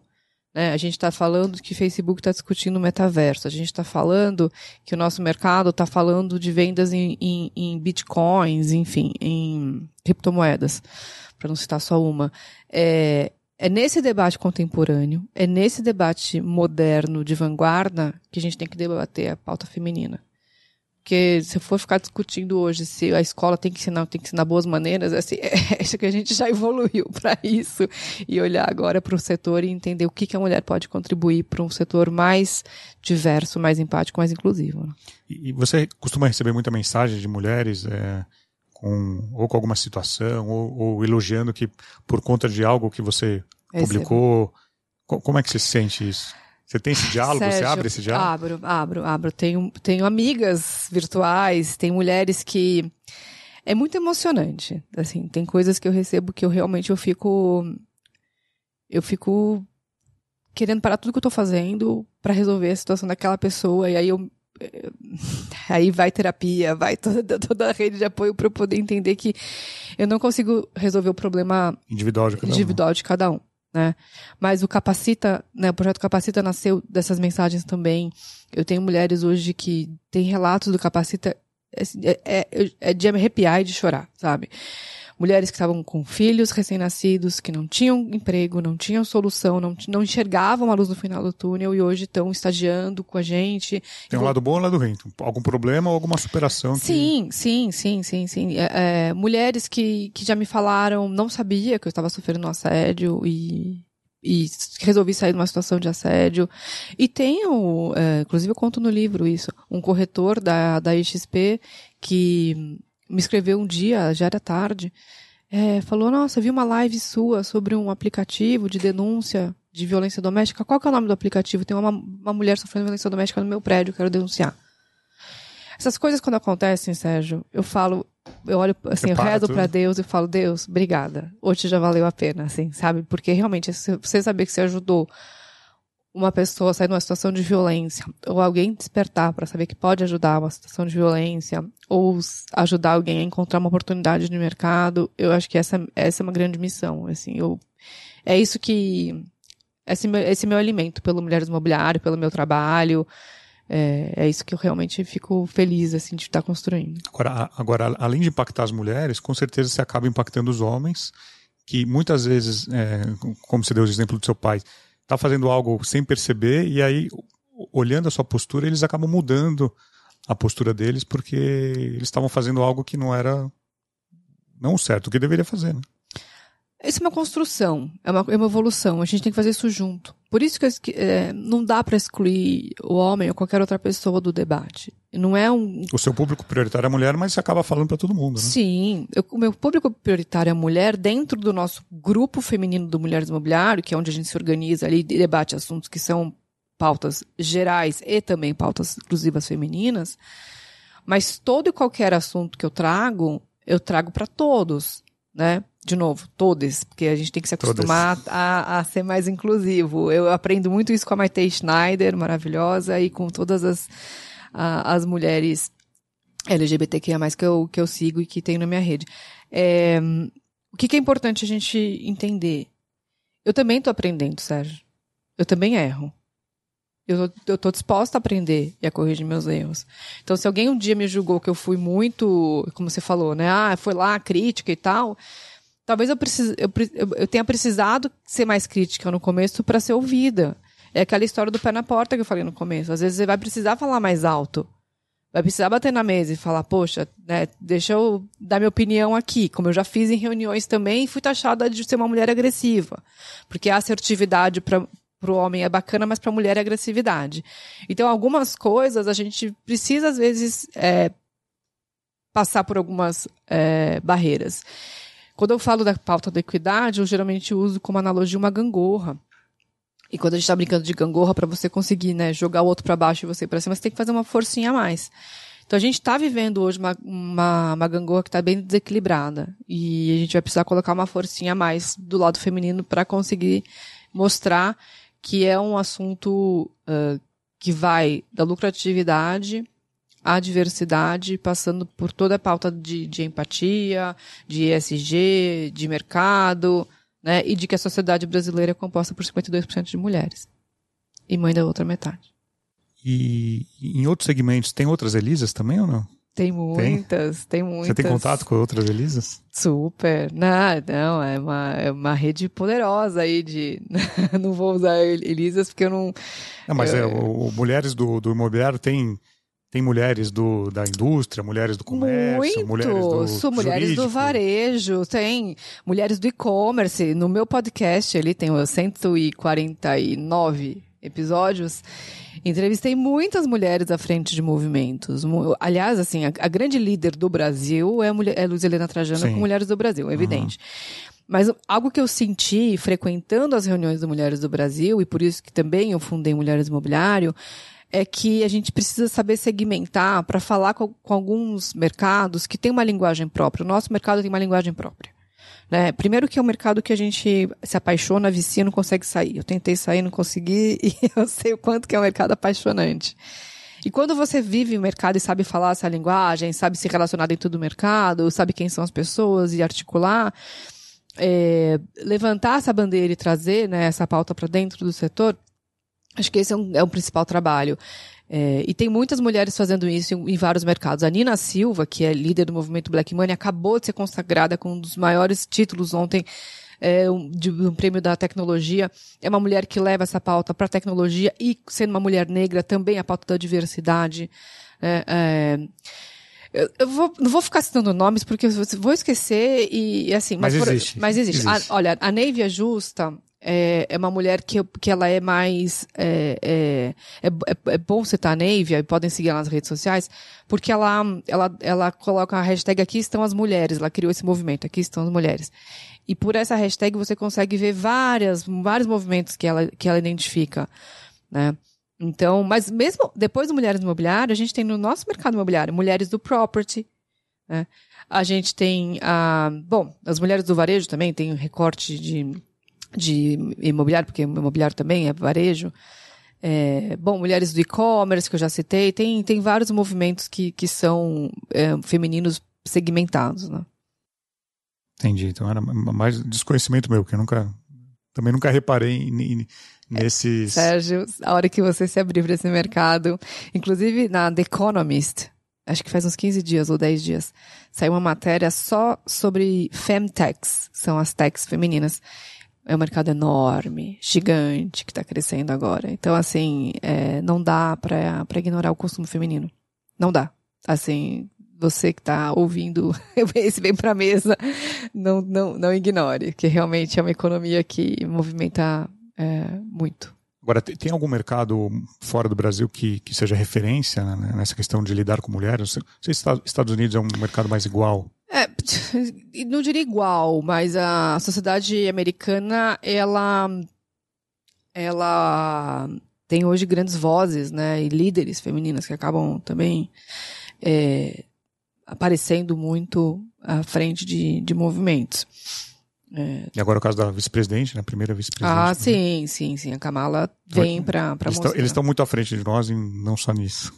Né? A gente está falando que Facebook está discutindo metaverso. A gente está falando que o nosso mercado está falando de vendas em, em, em bitcoins, enfim, em criptomoedas para não citar só uma, é, é nesse debate contemporâneo, é nesse debate moderno de vanguarda que a gente tem que debater a pauta feminina. Porque se for ficar discutindo hoje se a escola tem que ensinar, tem que ensinar boas maneiras, assim, é, acho que a gente já evoluiu para isso e olhar agora para o setor e entender o que, que a mulher pode contribuir para um setor mais diverso, mais empático, mais inclusivo. Né? E você costuma receber muita mensagem de mulheres é, com, ou com alguma situação, ou, ou, elogiando que por conta de algo que você publicou. Como é que você sente isso? Você tem esse diálogo? Sérgio, você abre esse diálogo? Abro, abro, abro. Tenho, tenho amigas virtuais, tem mulheres que. É muito emocionante. Assim, tem coisas que eu recebo que eu realmente eu fico. Eu fico querendo parar tudo que eu tô fazendo para resolver a situação daquela pessoa. E aí eu aí vai terapia, vai toda, toda a rede de apoio para eu poder entender que eu não consigo resolver o problema individual de cada individual um. De cada um né? Mas o Capacita, né, o projeto Capacita nasceu dessas mensagens também. Eu tenho mulheres hoje que têm relatos do Capacita é, é, é, é de arrepiar e de chorar, sabe? Mulheres que estavam com filhos recém-nascidos, que não tinham emprego, não tinham solução, não, não enxergavam a luz no final do túnel e hoje estão estagiando com a gente. Tem um lado bom e um lado ruim. Algum problema ou alguma superação? Que... Sim, sim, sim, sim, sim. É, é, mulheres que, que já me falaram, não sabia que eu estava sofrendo um assédio e e resolvi sair de uma situação de assédio. E tenho, é, inclusive eu conto no livro isso, um corretor da, da XP que me escreveu um dia, já era tarde, é, falou: Nossa, vi uma live sua sobre um aplicativo de denúncia de violência doméstica, qual que é o nome do aplicativo? Tem uma, uma mulher sofrendo violência doméstica no meu prédio, quero denunciar. Essas coisas quando acontecem, Sérgio, eu falo, eu olho assim, eu rezo para Deus e falo, Deus, obrigada. Hoje já valeu a pena, assim, sabe? Porque realmente, você saber que você ajudou uma pessoa sair de uma situação de violência, ou alguém despertar para saber que pode ajudar uma situação de violência, ou ajudar alguém a encontrar uma oportunidade no mercado, eu acho que essa, essa é uma grande missão, assim, eu, é isso que, esse meu, esse meu alimento pelo Mulheres Imobiliário, pelo meu trabalho, é, é isso que eu realmente fico feliz assim de estar construindo. Agora, agora, além de impactar as mulheres, com certeza você acaba impactando os homens, que muitas vezes, é, como você deu o exemplo do seu pai, está fazendo algo sem perceber e aí, olhando a sua postura, eles acabam mudando a postura deles porque eles estavam fazendo algo que não era não certo, o que deveria fazer. Né? Isso é uma construção, é uma, é uma evolução. A gente tem que fazer isso junto. Por isso que é, não dá para excluir o homem ou qualquer outra pessoa do debate. Não é um. O seu público prioritário é a mulher, mas você acaba falando para todo mundo, né? Sim. Eu, o meu público prioritário é a mulher dentro do nosso grupo feminino do Mulheres Imobiliário, que é onde a gente se organiza ali e debate assuntos que são pautas gerais e também pautas exclusivas femininas. Mas todo e qualquer assunto que eu trago, eu trago para todos, né? de novo, todas, porque a gente tem que se acostumar a, a, ser mais inclusivo. Eu aprendo muito isso com a Maite Schneider, maravilhosa, e com todas as, a, as mulheres LGBTQIA+, que eu, que eu sigo e que tenho na minha rede. É, o que, que é importante a gente entender? Eu também estou aprendendo, Sérgio. Eu também erro. Eu tô, eu tô disposta a aprender e a corrigir meus erros. Então, se alguém um dia me julgou que eu fui muito, como você falou, né? Ah, foi lá, crítica e tal talvez eu, precise, eu, eu tenha precisado ser mais crítica no começo para ser ouvida. É aquela história do pé na porta que eu falei no começo. Às vezes você vai precisar falar mais alto. Vai precisar bater na mesa e falar, poxa, né, deixa eu dar minha opinião aqui, como eu já fiz em reuniões também, fui taxada de ser uma mulher agressiva. Porque a assertividade para o homem é bacana, mas para a mulher é agressividade. Então, algumas coisas a gente precisa, às vezes, é, passar por algumas é, barreiras. Quando eu falo da pauta da equidade, eu geralmente uso como analogia uma gangorra. E quando a gente está brincando de gangorra, para você conseguir né, jogar o outro para baixo e você para cima, você tem que fazer uma forcinha a mais. Então a gente está vivendo hoje uma, uma, uma gangorra que está bem desequilibrada. E a gente vai precisar colocar uma forcinha a mais do lado feminino para conseguir mostrar que é um assunto uh, que vai da lucratividade a diversidade, passando por toda a pauta de, de empatia, de ESG, de mercado, né? E de que a sociedade brasileira é composta por 52% de mulheres. E mãe da outra metade. E em outros segmentos, tem outras Elisas também ou não? Tem muitas, tem, tem muitas. Você tem contato com outras Elisas? Super. Não, não, é uma, é uma rede poderosa aí de. não vou usar Elisas porque eu não. Mas eu, é, o, Mulheres do, do Imobiliário tem tem mulheres do, da indústria, mulheres do comércio, Muito. mulheres do mulheres jurídico. do varejo, tem mulheres do e-commerce. No meu podcast, ele tem 149 episódios. Entrevistei muitas mulheres à frente de movimentos. Aliás, assim, a, a grande líder do Brasil é a, mulher, é Luz Helena Trajano Sim. com Mulheres do Brasil, é evidente. Uhum. Mas algo que eu senti frequentando as reuniões de Mulheres do Brasil, e por isso que também eu fundei Mulheres Imobiliário, é que a gente precisa saber segmentar para falar com, com, alguns mercados que têm uma linguagem própria. O nosso mercado tem uma linguagem própria. Né? Primeiro que é um mercado que a gente se apaixona, vicia, não consegue sair. Eu tentei sair, não consegui, e eu sei o quanto que é um mercado apaixonante. E quando você vive o mercado e sabe falar essa linguagem, sabe se relacionar dentro do mercado, sabe quem são as pessoas e articular, é, levantar essa bandeira e trazer né, essa pauta para dentro do setor, Acho que esse é um, é um principal trabalho. É, e tem muitas mulheres fazendo isso em, em, vários mercados. A Nina Silva, que é líder do movimento Black Money, acabou de ser consagrada com um dos maiores títulos ontem é, um, de um prêmio da tecnologia. É uma mulher que leva essa pauta para a tecnologia e, sendo uma mulher negra, também a pauta da diversidade. É, é eu, eu vou, não vou ficar citando nomes porque eu vou esquecer e, assim. Mas, mas existe. Por, mas existe. existe. A, olha, a Neivia Justa, é, é uma mulher que, que ela é mais. É, é, é, é bom citar a Neivia, e podem seguir ela nas redes sociais, porque ela, ela, ela coloca a hashtag Aqui estão as mulheres, ela criou esse movimento, Aqui estão as mulheres. E por essa hashtag você consegue ver várias, vários movimentos que ela, que ela identifica, né? Então, mas mesmo depois do Mulheres Imobiliário, a gente tem no nosso mercado imobiliário mulheres do property, né? A gente tem, a, bom, as mulheres do varejo também tem um recorte de, de imobiliário, porque imobiliário também é varejo. É, bom, mulheres do e-commerce, que eu já citei, tem, tem vários movimentos que, que são é, femininos segmentados, né? Entendi. Então era mais desconhecimento meu, que eu nunca. Também nunca reparei nesses. Sérgio, a hora que você se abrir para esse mercado, inclusive na The Economist, acho que faz uns 15 dias ou 10 dias, saiu uma matéria só sobre femtechs, são as techs femininas é um mercado enorme, gigante, que está crescendo agora. Então, assim, é, não dá para ignorar o consumo feminino. Não dá. Assim, você que está ouvindo esse vem para mesa, não, não, não ignore, que realmente é uma economia que movimenta é, muito. Agora, tem algum mercado fora do Brasil que, que seja referência né, nessa questão de lidar com mulheres? Não sei se Estados Unidos é um mercado mais igual. É, não diria igual, mas a sociedade americana, ela, ela tem hoje grandes vozes, né, e líderes femininas que acabam também é, aparecendo muito à frente de, de movimentos. É. E agora o caso da vice-presidente, né? Primeira vice-presidente. Ah, sim, sim, sim. A Kamala vem para mostrar. Eles estão muito à frente de nós, e não só nisso.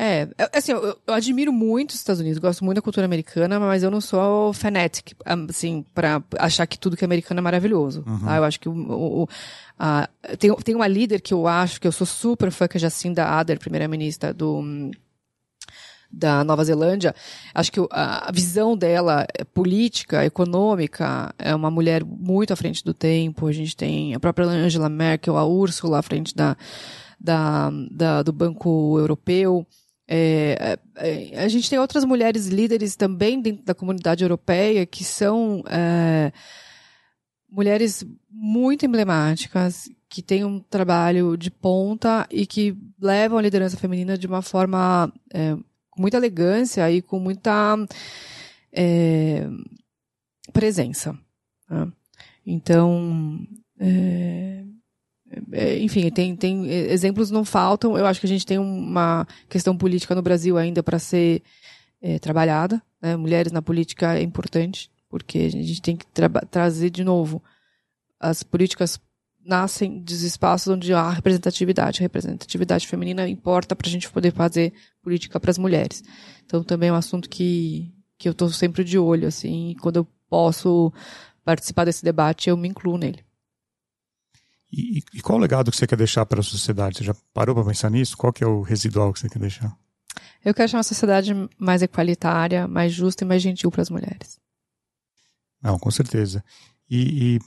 É, assim, eu, eu, admiro muito os Estados Unidos, gosto muito da cultura americana, mas eu não sou fanatic, assim, para achar que tudo que é americano é maravilhoso. Uhum. Tá? Eu acho que o, o, a, tem, tem uma líder que eu acho que eu sou super fã, que é Jacinda Ardern, primeira-ministra do da Nova Zelândia, acho que a visão dela é política, econômica, é uma mulher muito à frente do tempo. A gente tem a própria Angela Merkel, a Ursula à frente da, da, da do Banco Europeu. É, é, a gente tem outras mulheres líderes também dentro da comunidade europeia que são é, mulheres muito emblemáticas, que têm um trabalho de ponta e que levam a liderança feminina de uma forma é, muita elegância e com muita é, presença. Né? Então, é, é, enfim, tem, tem exemplos não faltam. Eu acho que a gente tem uma questão política no Brasil ainda para ser é, trabalhada. Né? Mulheres na política é importante, porque a gente tem que trazer de novo as políticas nascem dos espaços onde há representatividade. A representatividade feminina importa para a gente poder fazer política para as mulheres. Então também é um assunto que, que eu estou sempre de olho, assim, e quando eu posso participar desse debate, eu me incluo nele. E, e, qual o legado que você quer deixar para a sociedade? Você já parou para pensar nisso? Qual que é o residual que você quer deixar? Eu quero uma sociedade mais equalitária, mais justa e mais gentil para as mulheres. Não, com certeza. E, e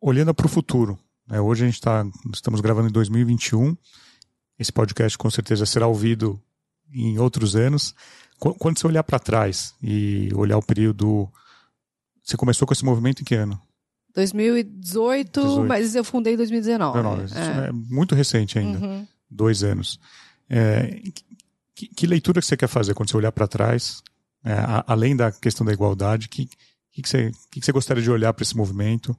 olhando para o futuro, né, hoje a gente está, estamos gravando em 2021. Esse podcast com certeza será ouvido em outros anos. Quando você olhar para trás e olhar o período, você começou com esse movimento em que ano? 2018, 18. mas eu fundei em 2019. é. é. muito recente ainda. Uhum. Dois anos. É, que, que, leitura que você quer fazer quando você olhar para trás, é, a, além da questão da igualdade? Que, que, que, você, que, que você gostaria de olhar para esse movimento?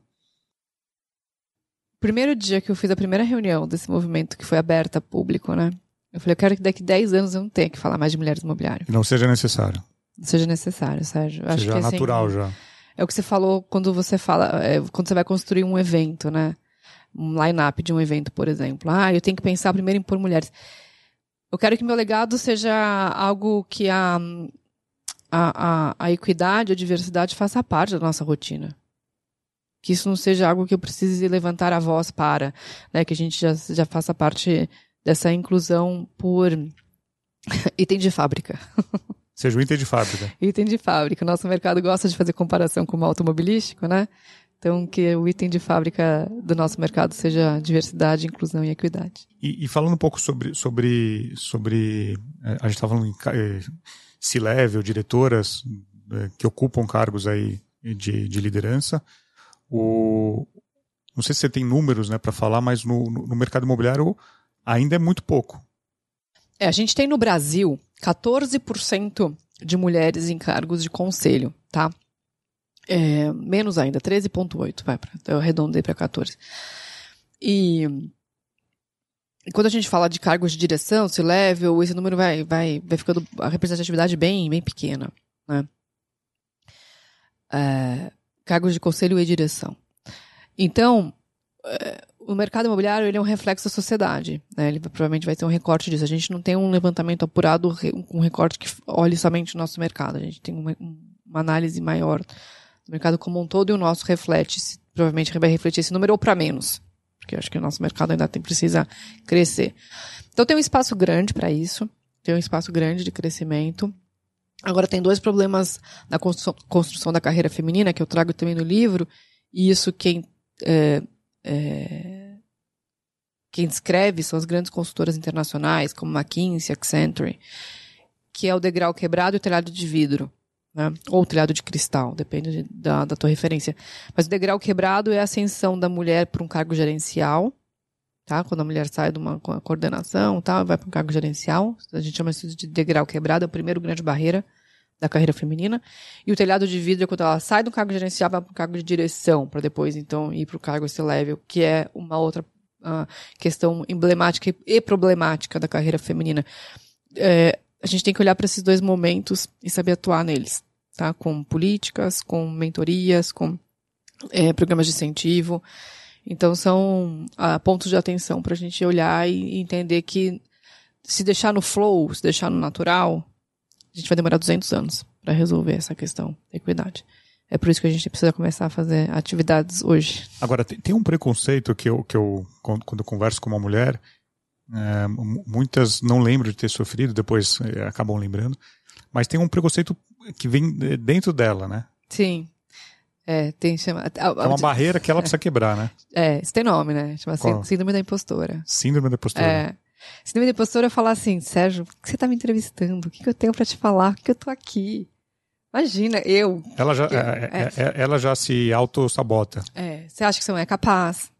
Primeiro dia que eu fiz a primeira reunião desse movimento, que foi aberta a público, né? Eu falei, eu quero que daqui 10 anos eu não tenha que falar mais de mulheres imobiliárias. Não seja necessário. Não seja necessário, Sérgio. Seja Acho que, assim, natural assim, já. É o que você falou quando você fala, é, quando você vai construir um evento, né? Um line-up de um evento, por exemplo. Ah, eu tenho que pensar primeiro em pôr mulheres. Eu quero que meu legado seja algo que a, a, a, a equidade, a diversidade faça parte da nossa rotina. Que isso não seja algo que eu precise levantar a voz para, né? Que a gente já, já faça parte dessa inclusão por item de fábrica. Seja o item de fábrica. Item de fábrica. O nosso mercado gosta de fazer comparação com o automobilístico, né? Então, que o item de fábrica do nosso mercado seja diversidade, inclusão e equidade. E, e falando um pouco sobre, sobre, sobre é, a gente estava falando em é, C-level, diretoras é, que ocupam cargos aí de, de liderança. O, não sei se você tem números né, para falar, mas no, no mercado imobiliário ainda é muito pouco. É, a gente tem no Brasil 14% de mulheres em cargos de conselho, tá? É, menos ainda, 13,8, vai, eu arredondei para 14. E, quando a gente fala de cargos de direção, se level, esse número vai, vai, vai ficando a representatividade bem, bem pequena, né? É, cargos de conselho e direção. Então, é, o mercado imobiliário ele é um reflexo da sociedade. Né? Ele provavelmente vai ter um recorte disso. A gente não tem um levantamento apurado, um recorte que olhe somente o nosso mercado. A gente tem uma, uma análise maior do mercado como um todo e o nosso reflete, provavelmente vai refletir esse número ou para menos. Porque eu acho que o nosso mercado ainda tem, precisa crescer. Então tem um espaço grande para isso, tem um espaço grande de crescimento. Agora tem dois problemas na construção, da carreira feminina que eu trago também no livro, e isso quem é, é, quem descreve são as grandes consultoras internacionais, como McKinsey, Accenture, que é o degrau quebrado e o telhado de vidro. Né? Ou telhado de cristal, depende da, da tua referência. Mas o degrau quebrado é a ascensão da mulher para um cargo gerencial, tá? Quando a mulher sai de uma coordenação, tá? vai para um cargo gerencial. A gente chama isso de degrau quebrado, é a primeira grande barreira da carreira feminina. E o telhado de vidro é quando ela sai do cargo gerencial vai para o cargo de direção, para depois, então, ir para o cargo esse level, que é uma outra uh, questão emblemática e problemática da carreira feminina. É, a gente tem que olhar para esses dois momentos e saber atuar neles, tá? Com políticas, com mentorias, com é, programas de incentivo. Então, são uh, pontos de atenção para a gente olhar e entender que se deixar no flow, se deixar no natural, a gente vai demorar 200 anos para resolver essa questão da equidade. É por isso que a gente precisa começar a fazer atividades hoje. Agora, tem, um preconceito que eu, que eu quando eu converso com uma mulher, é, muitas não lembram de ter sofrido, depois é, acabam lembrando, mas tem um preconceito que vem dentro dela, né? Sim. É, tem chama... É uma barreira que ela precisa quebrar, né? É, isso tem nome, né? Chama Qual? Síndrome da impostora. Síndrome da impostora. É. Síndrome da impostora é falar assim, Sérgio, por que você tá me entrevistando? O que, que eu tenho para te falar? Por que, eu tô aqui? Imagina, eu. Ela já, eu, é, é, é. ela já se auto-sabota. É, você acha que você não é capaz?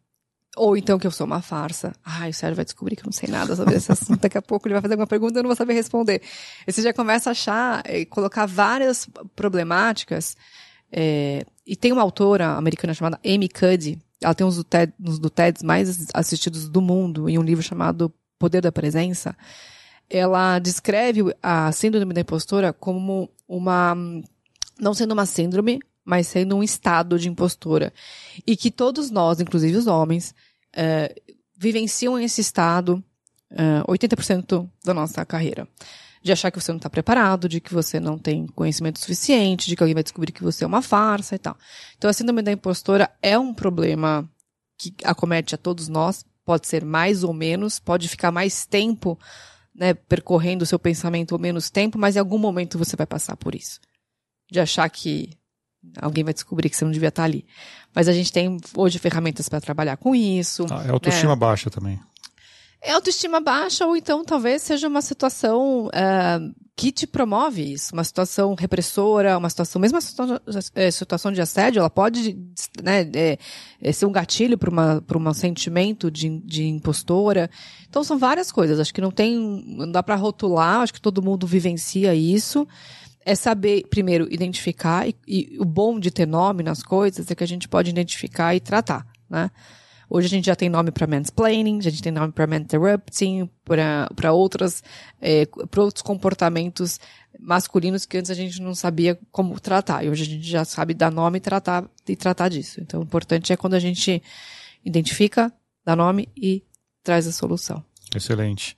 Ou então que eu sou uma farsa. Ai, o Sérgio vai descobrir que eu não sei nada sobre esse assunto. Daqui a pouco ele vai fazer alguma pergunta e eu não vou saber responder. E você já começa a achar, eh, colocar várias problemáticas. É, e tem uma autora americana chamada Amy Cuddy. Ela tem um dos, TED, uns do TEDs mais assistidos do mundo em um livro chamado Poder da Presença, ela descreve a síndrome da impostora como uma, não sendo uma síndrome, mas sendo um estado de impostora. E que todos nós, inclusive os homens, é, vivenciam esse estado é, 80% da nossa carreira. De achar que você não está preparado, de que você não tem conhecimento suficiente, de que alguém vai descobrir que você é uma farsa e tal. Então a síndrome da impostora é um problema que acomete a todos nós, pode ser mais ou menos, pode ficar mais tempo né, percorrendo o seu pensamento ou menos tempo, mas em algum momento você vai passar por isso. De achar que alguém vai descobrir que você não devia estar ali. Mas a gente tem hoje ferramentas para trabalhar com isso. Ah, é autoestima né? baixa também. É autoestima baixa, ou então talvez seja uma situação uh, que te promove isso, uma situação repressora, uma situação, mesmo a situação, é, situação de assédio, ela pode né, é ser um gatilho para um sentimento de, de impostora. Então são várias coisas, acho que não tem, não dá para rotular, acho que todo mundo vivencia isso. É saber, primeiro, identificar, e, e o bom de ter nome nas coisas é que a gente pode identificar e tratar, né? Hoje a gente já tem nome para mansplaining, a gente tem nome para interrupting, para outras, é, para outros comportamentos masculinos que antes a gente não sabia como tratar. E hoje a gente já sabe dar nome e tratar, e tratar disso. Então o importante é quando a gente identifica, dá nome e traz a solução. Excelente.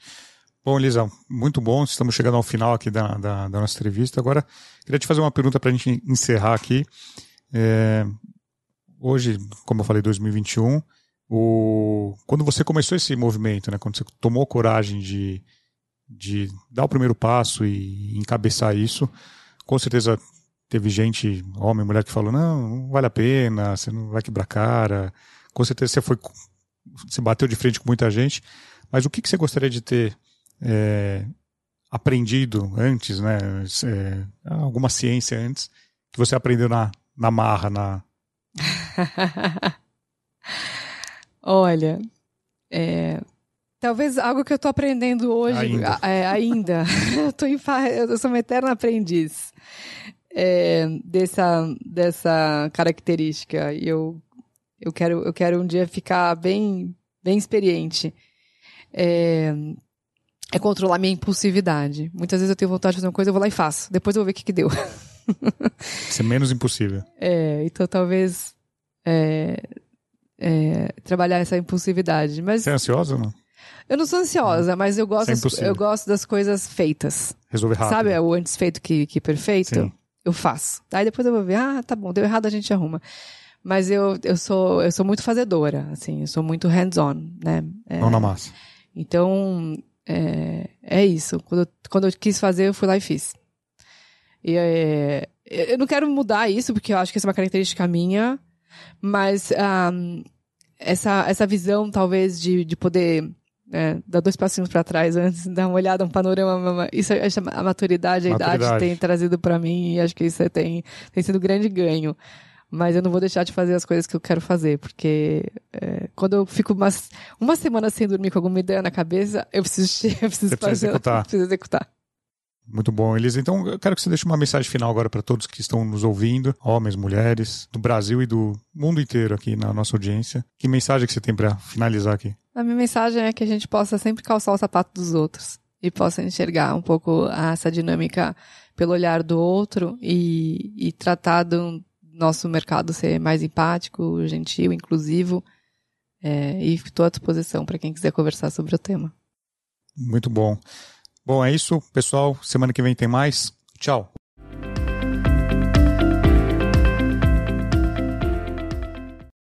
Bom, Elisa, muito bom. Estamos chegando ao final aqui da, da, da nossa entrevista. Agora, queria te fazer uma pergunta para a gente encerrar aqui. É, hoje, como eu falei, 2021, o, quando você começou esse movimento, né, quando você tomou coragem de, de dar o primeiro passo e encabeçar isso, com certeza teve gente, homem, mulher, que falou: não, não vale a pena, você não vai quebrar cara. Com certeza você foi, você bateu de frente com muita gente. Mas o que, que você gostaria de ter é, aprendido antes, né? É, alguma ciência antes que você aprendeu na, na marra, na Olha, é, talvez algo que eu estou aprendendo hoje ainda. É, ainda. eu, tô em, eu sou uma eterna aprendiz. é, dessa, dessa característica. E eu, eu, quero, eu quero um dia ficar bem, bem experiente. É, é controlar minha impulsividade. Muitas vezes eu tenho vontade de fazer uma coisa, eu vou lá e faço. Depois eu vou ver o que, que deu. Ser menos impossível. É, então talvez é, é, trabalhar essa impulsividade. Mas Você é ansiosa ou não? eu não sou ansiosa, mas eu gosto, é eu gosto das coisas feitas. Resolver rápido. Sabe o antes feito que, que perfeito? Sim. Eu faço. Aí depois eu vou ver, ah, tá bom, deu errado, a gente arruma. Mas eu, eu sou eu sou muito fazedora, assim, eu sou muito hands-on, né? É, Mão na massa. então, é, é isso. Quando eu, quando eu quis fazer, eu fui lá e fiz. E, é, eu não quero mudar isso, porque eu acho que essa é uma característica minha, mas ahm, essa, essa visão, talvez, de, de poder né, dar dois passinhos para trás antes, dar uma olhada, um panorama, isso acho a maturidade, a idade Maturidade. tem trazido para mim, e acho que isso tem, tem sido um grande ganho. Mas eu não vou deixar de fazer as coisas que eu quero fazer, porque é, quando eu fico umas, uma semana sem dormir com alguma ideia na cabeça, eu preciso, eu preciso Você precisa fazer, executar. preciso executar. Muito bom, Elisa. Então, eu quero que você deixe uma mensagem final agora para todos que estão nos ouvindo, homens, mulheres, do Brasil e do mundo inteiro aqui na nossa audiência. Que mensagem que você tem para finalizar aqui? A minha mensagem é que a gente possa sempre calçar o sapato dos outros e possa enxergar um pouco essa dinâmica pelo olhar do outro e, e tratar do nosso mercado ser mais empático, gentil, inclusivo. É, e estou à disposição para quem quiser conversar sobre o tema. Muito bom. Bom, é isso, pessoal. Semana que vem tem mais. Tchau.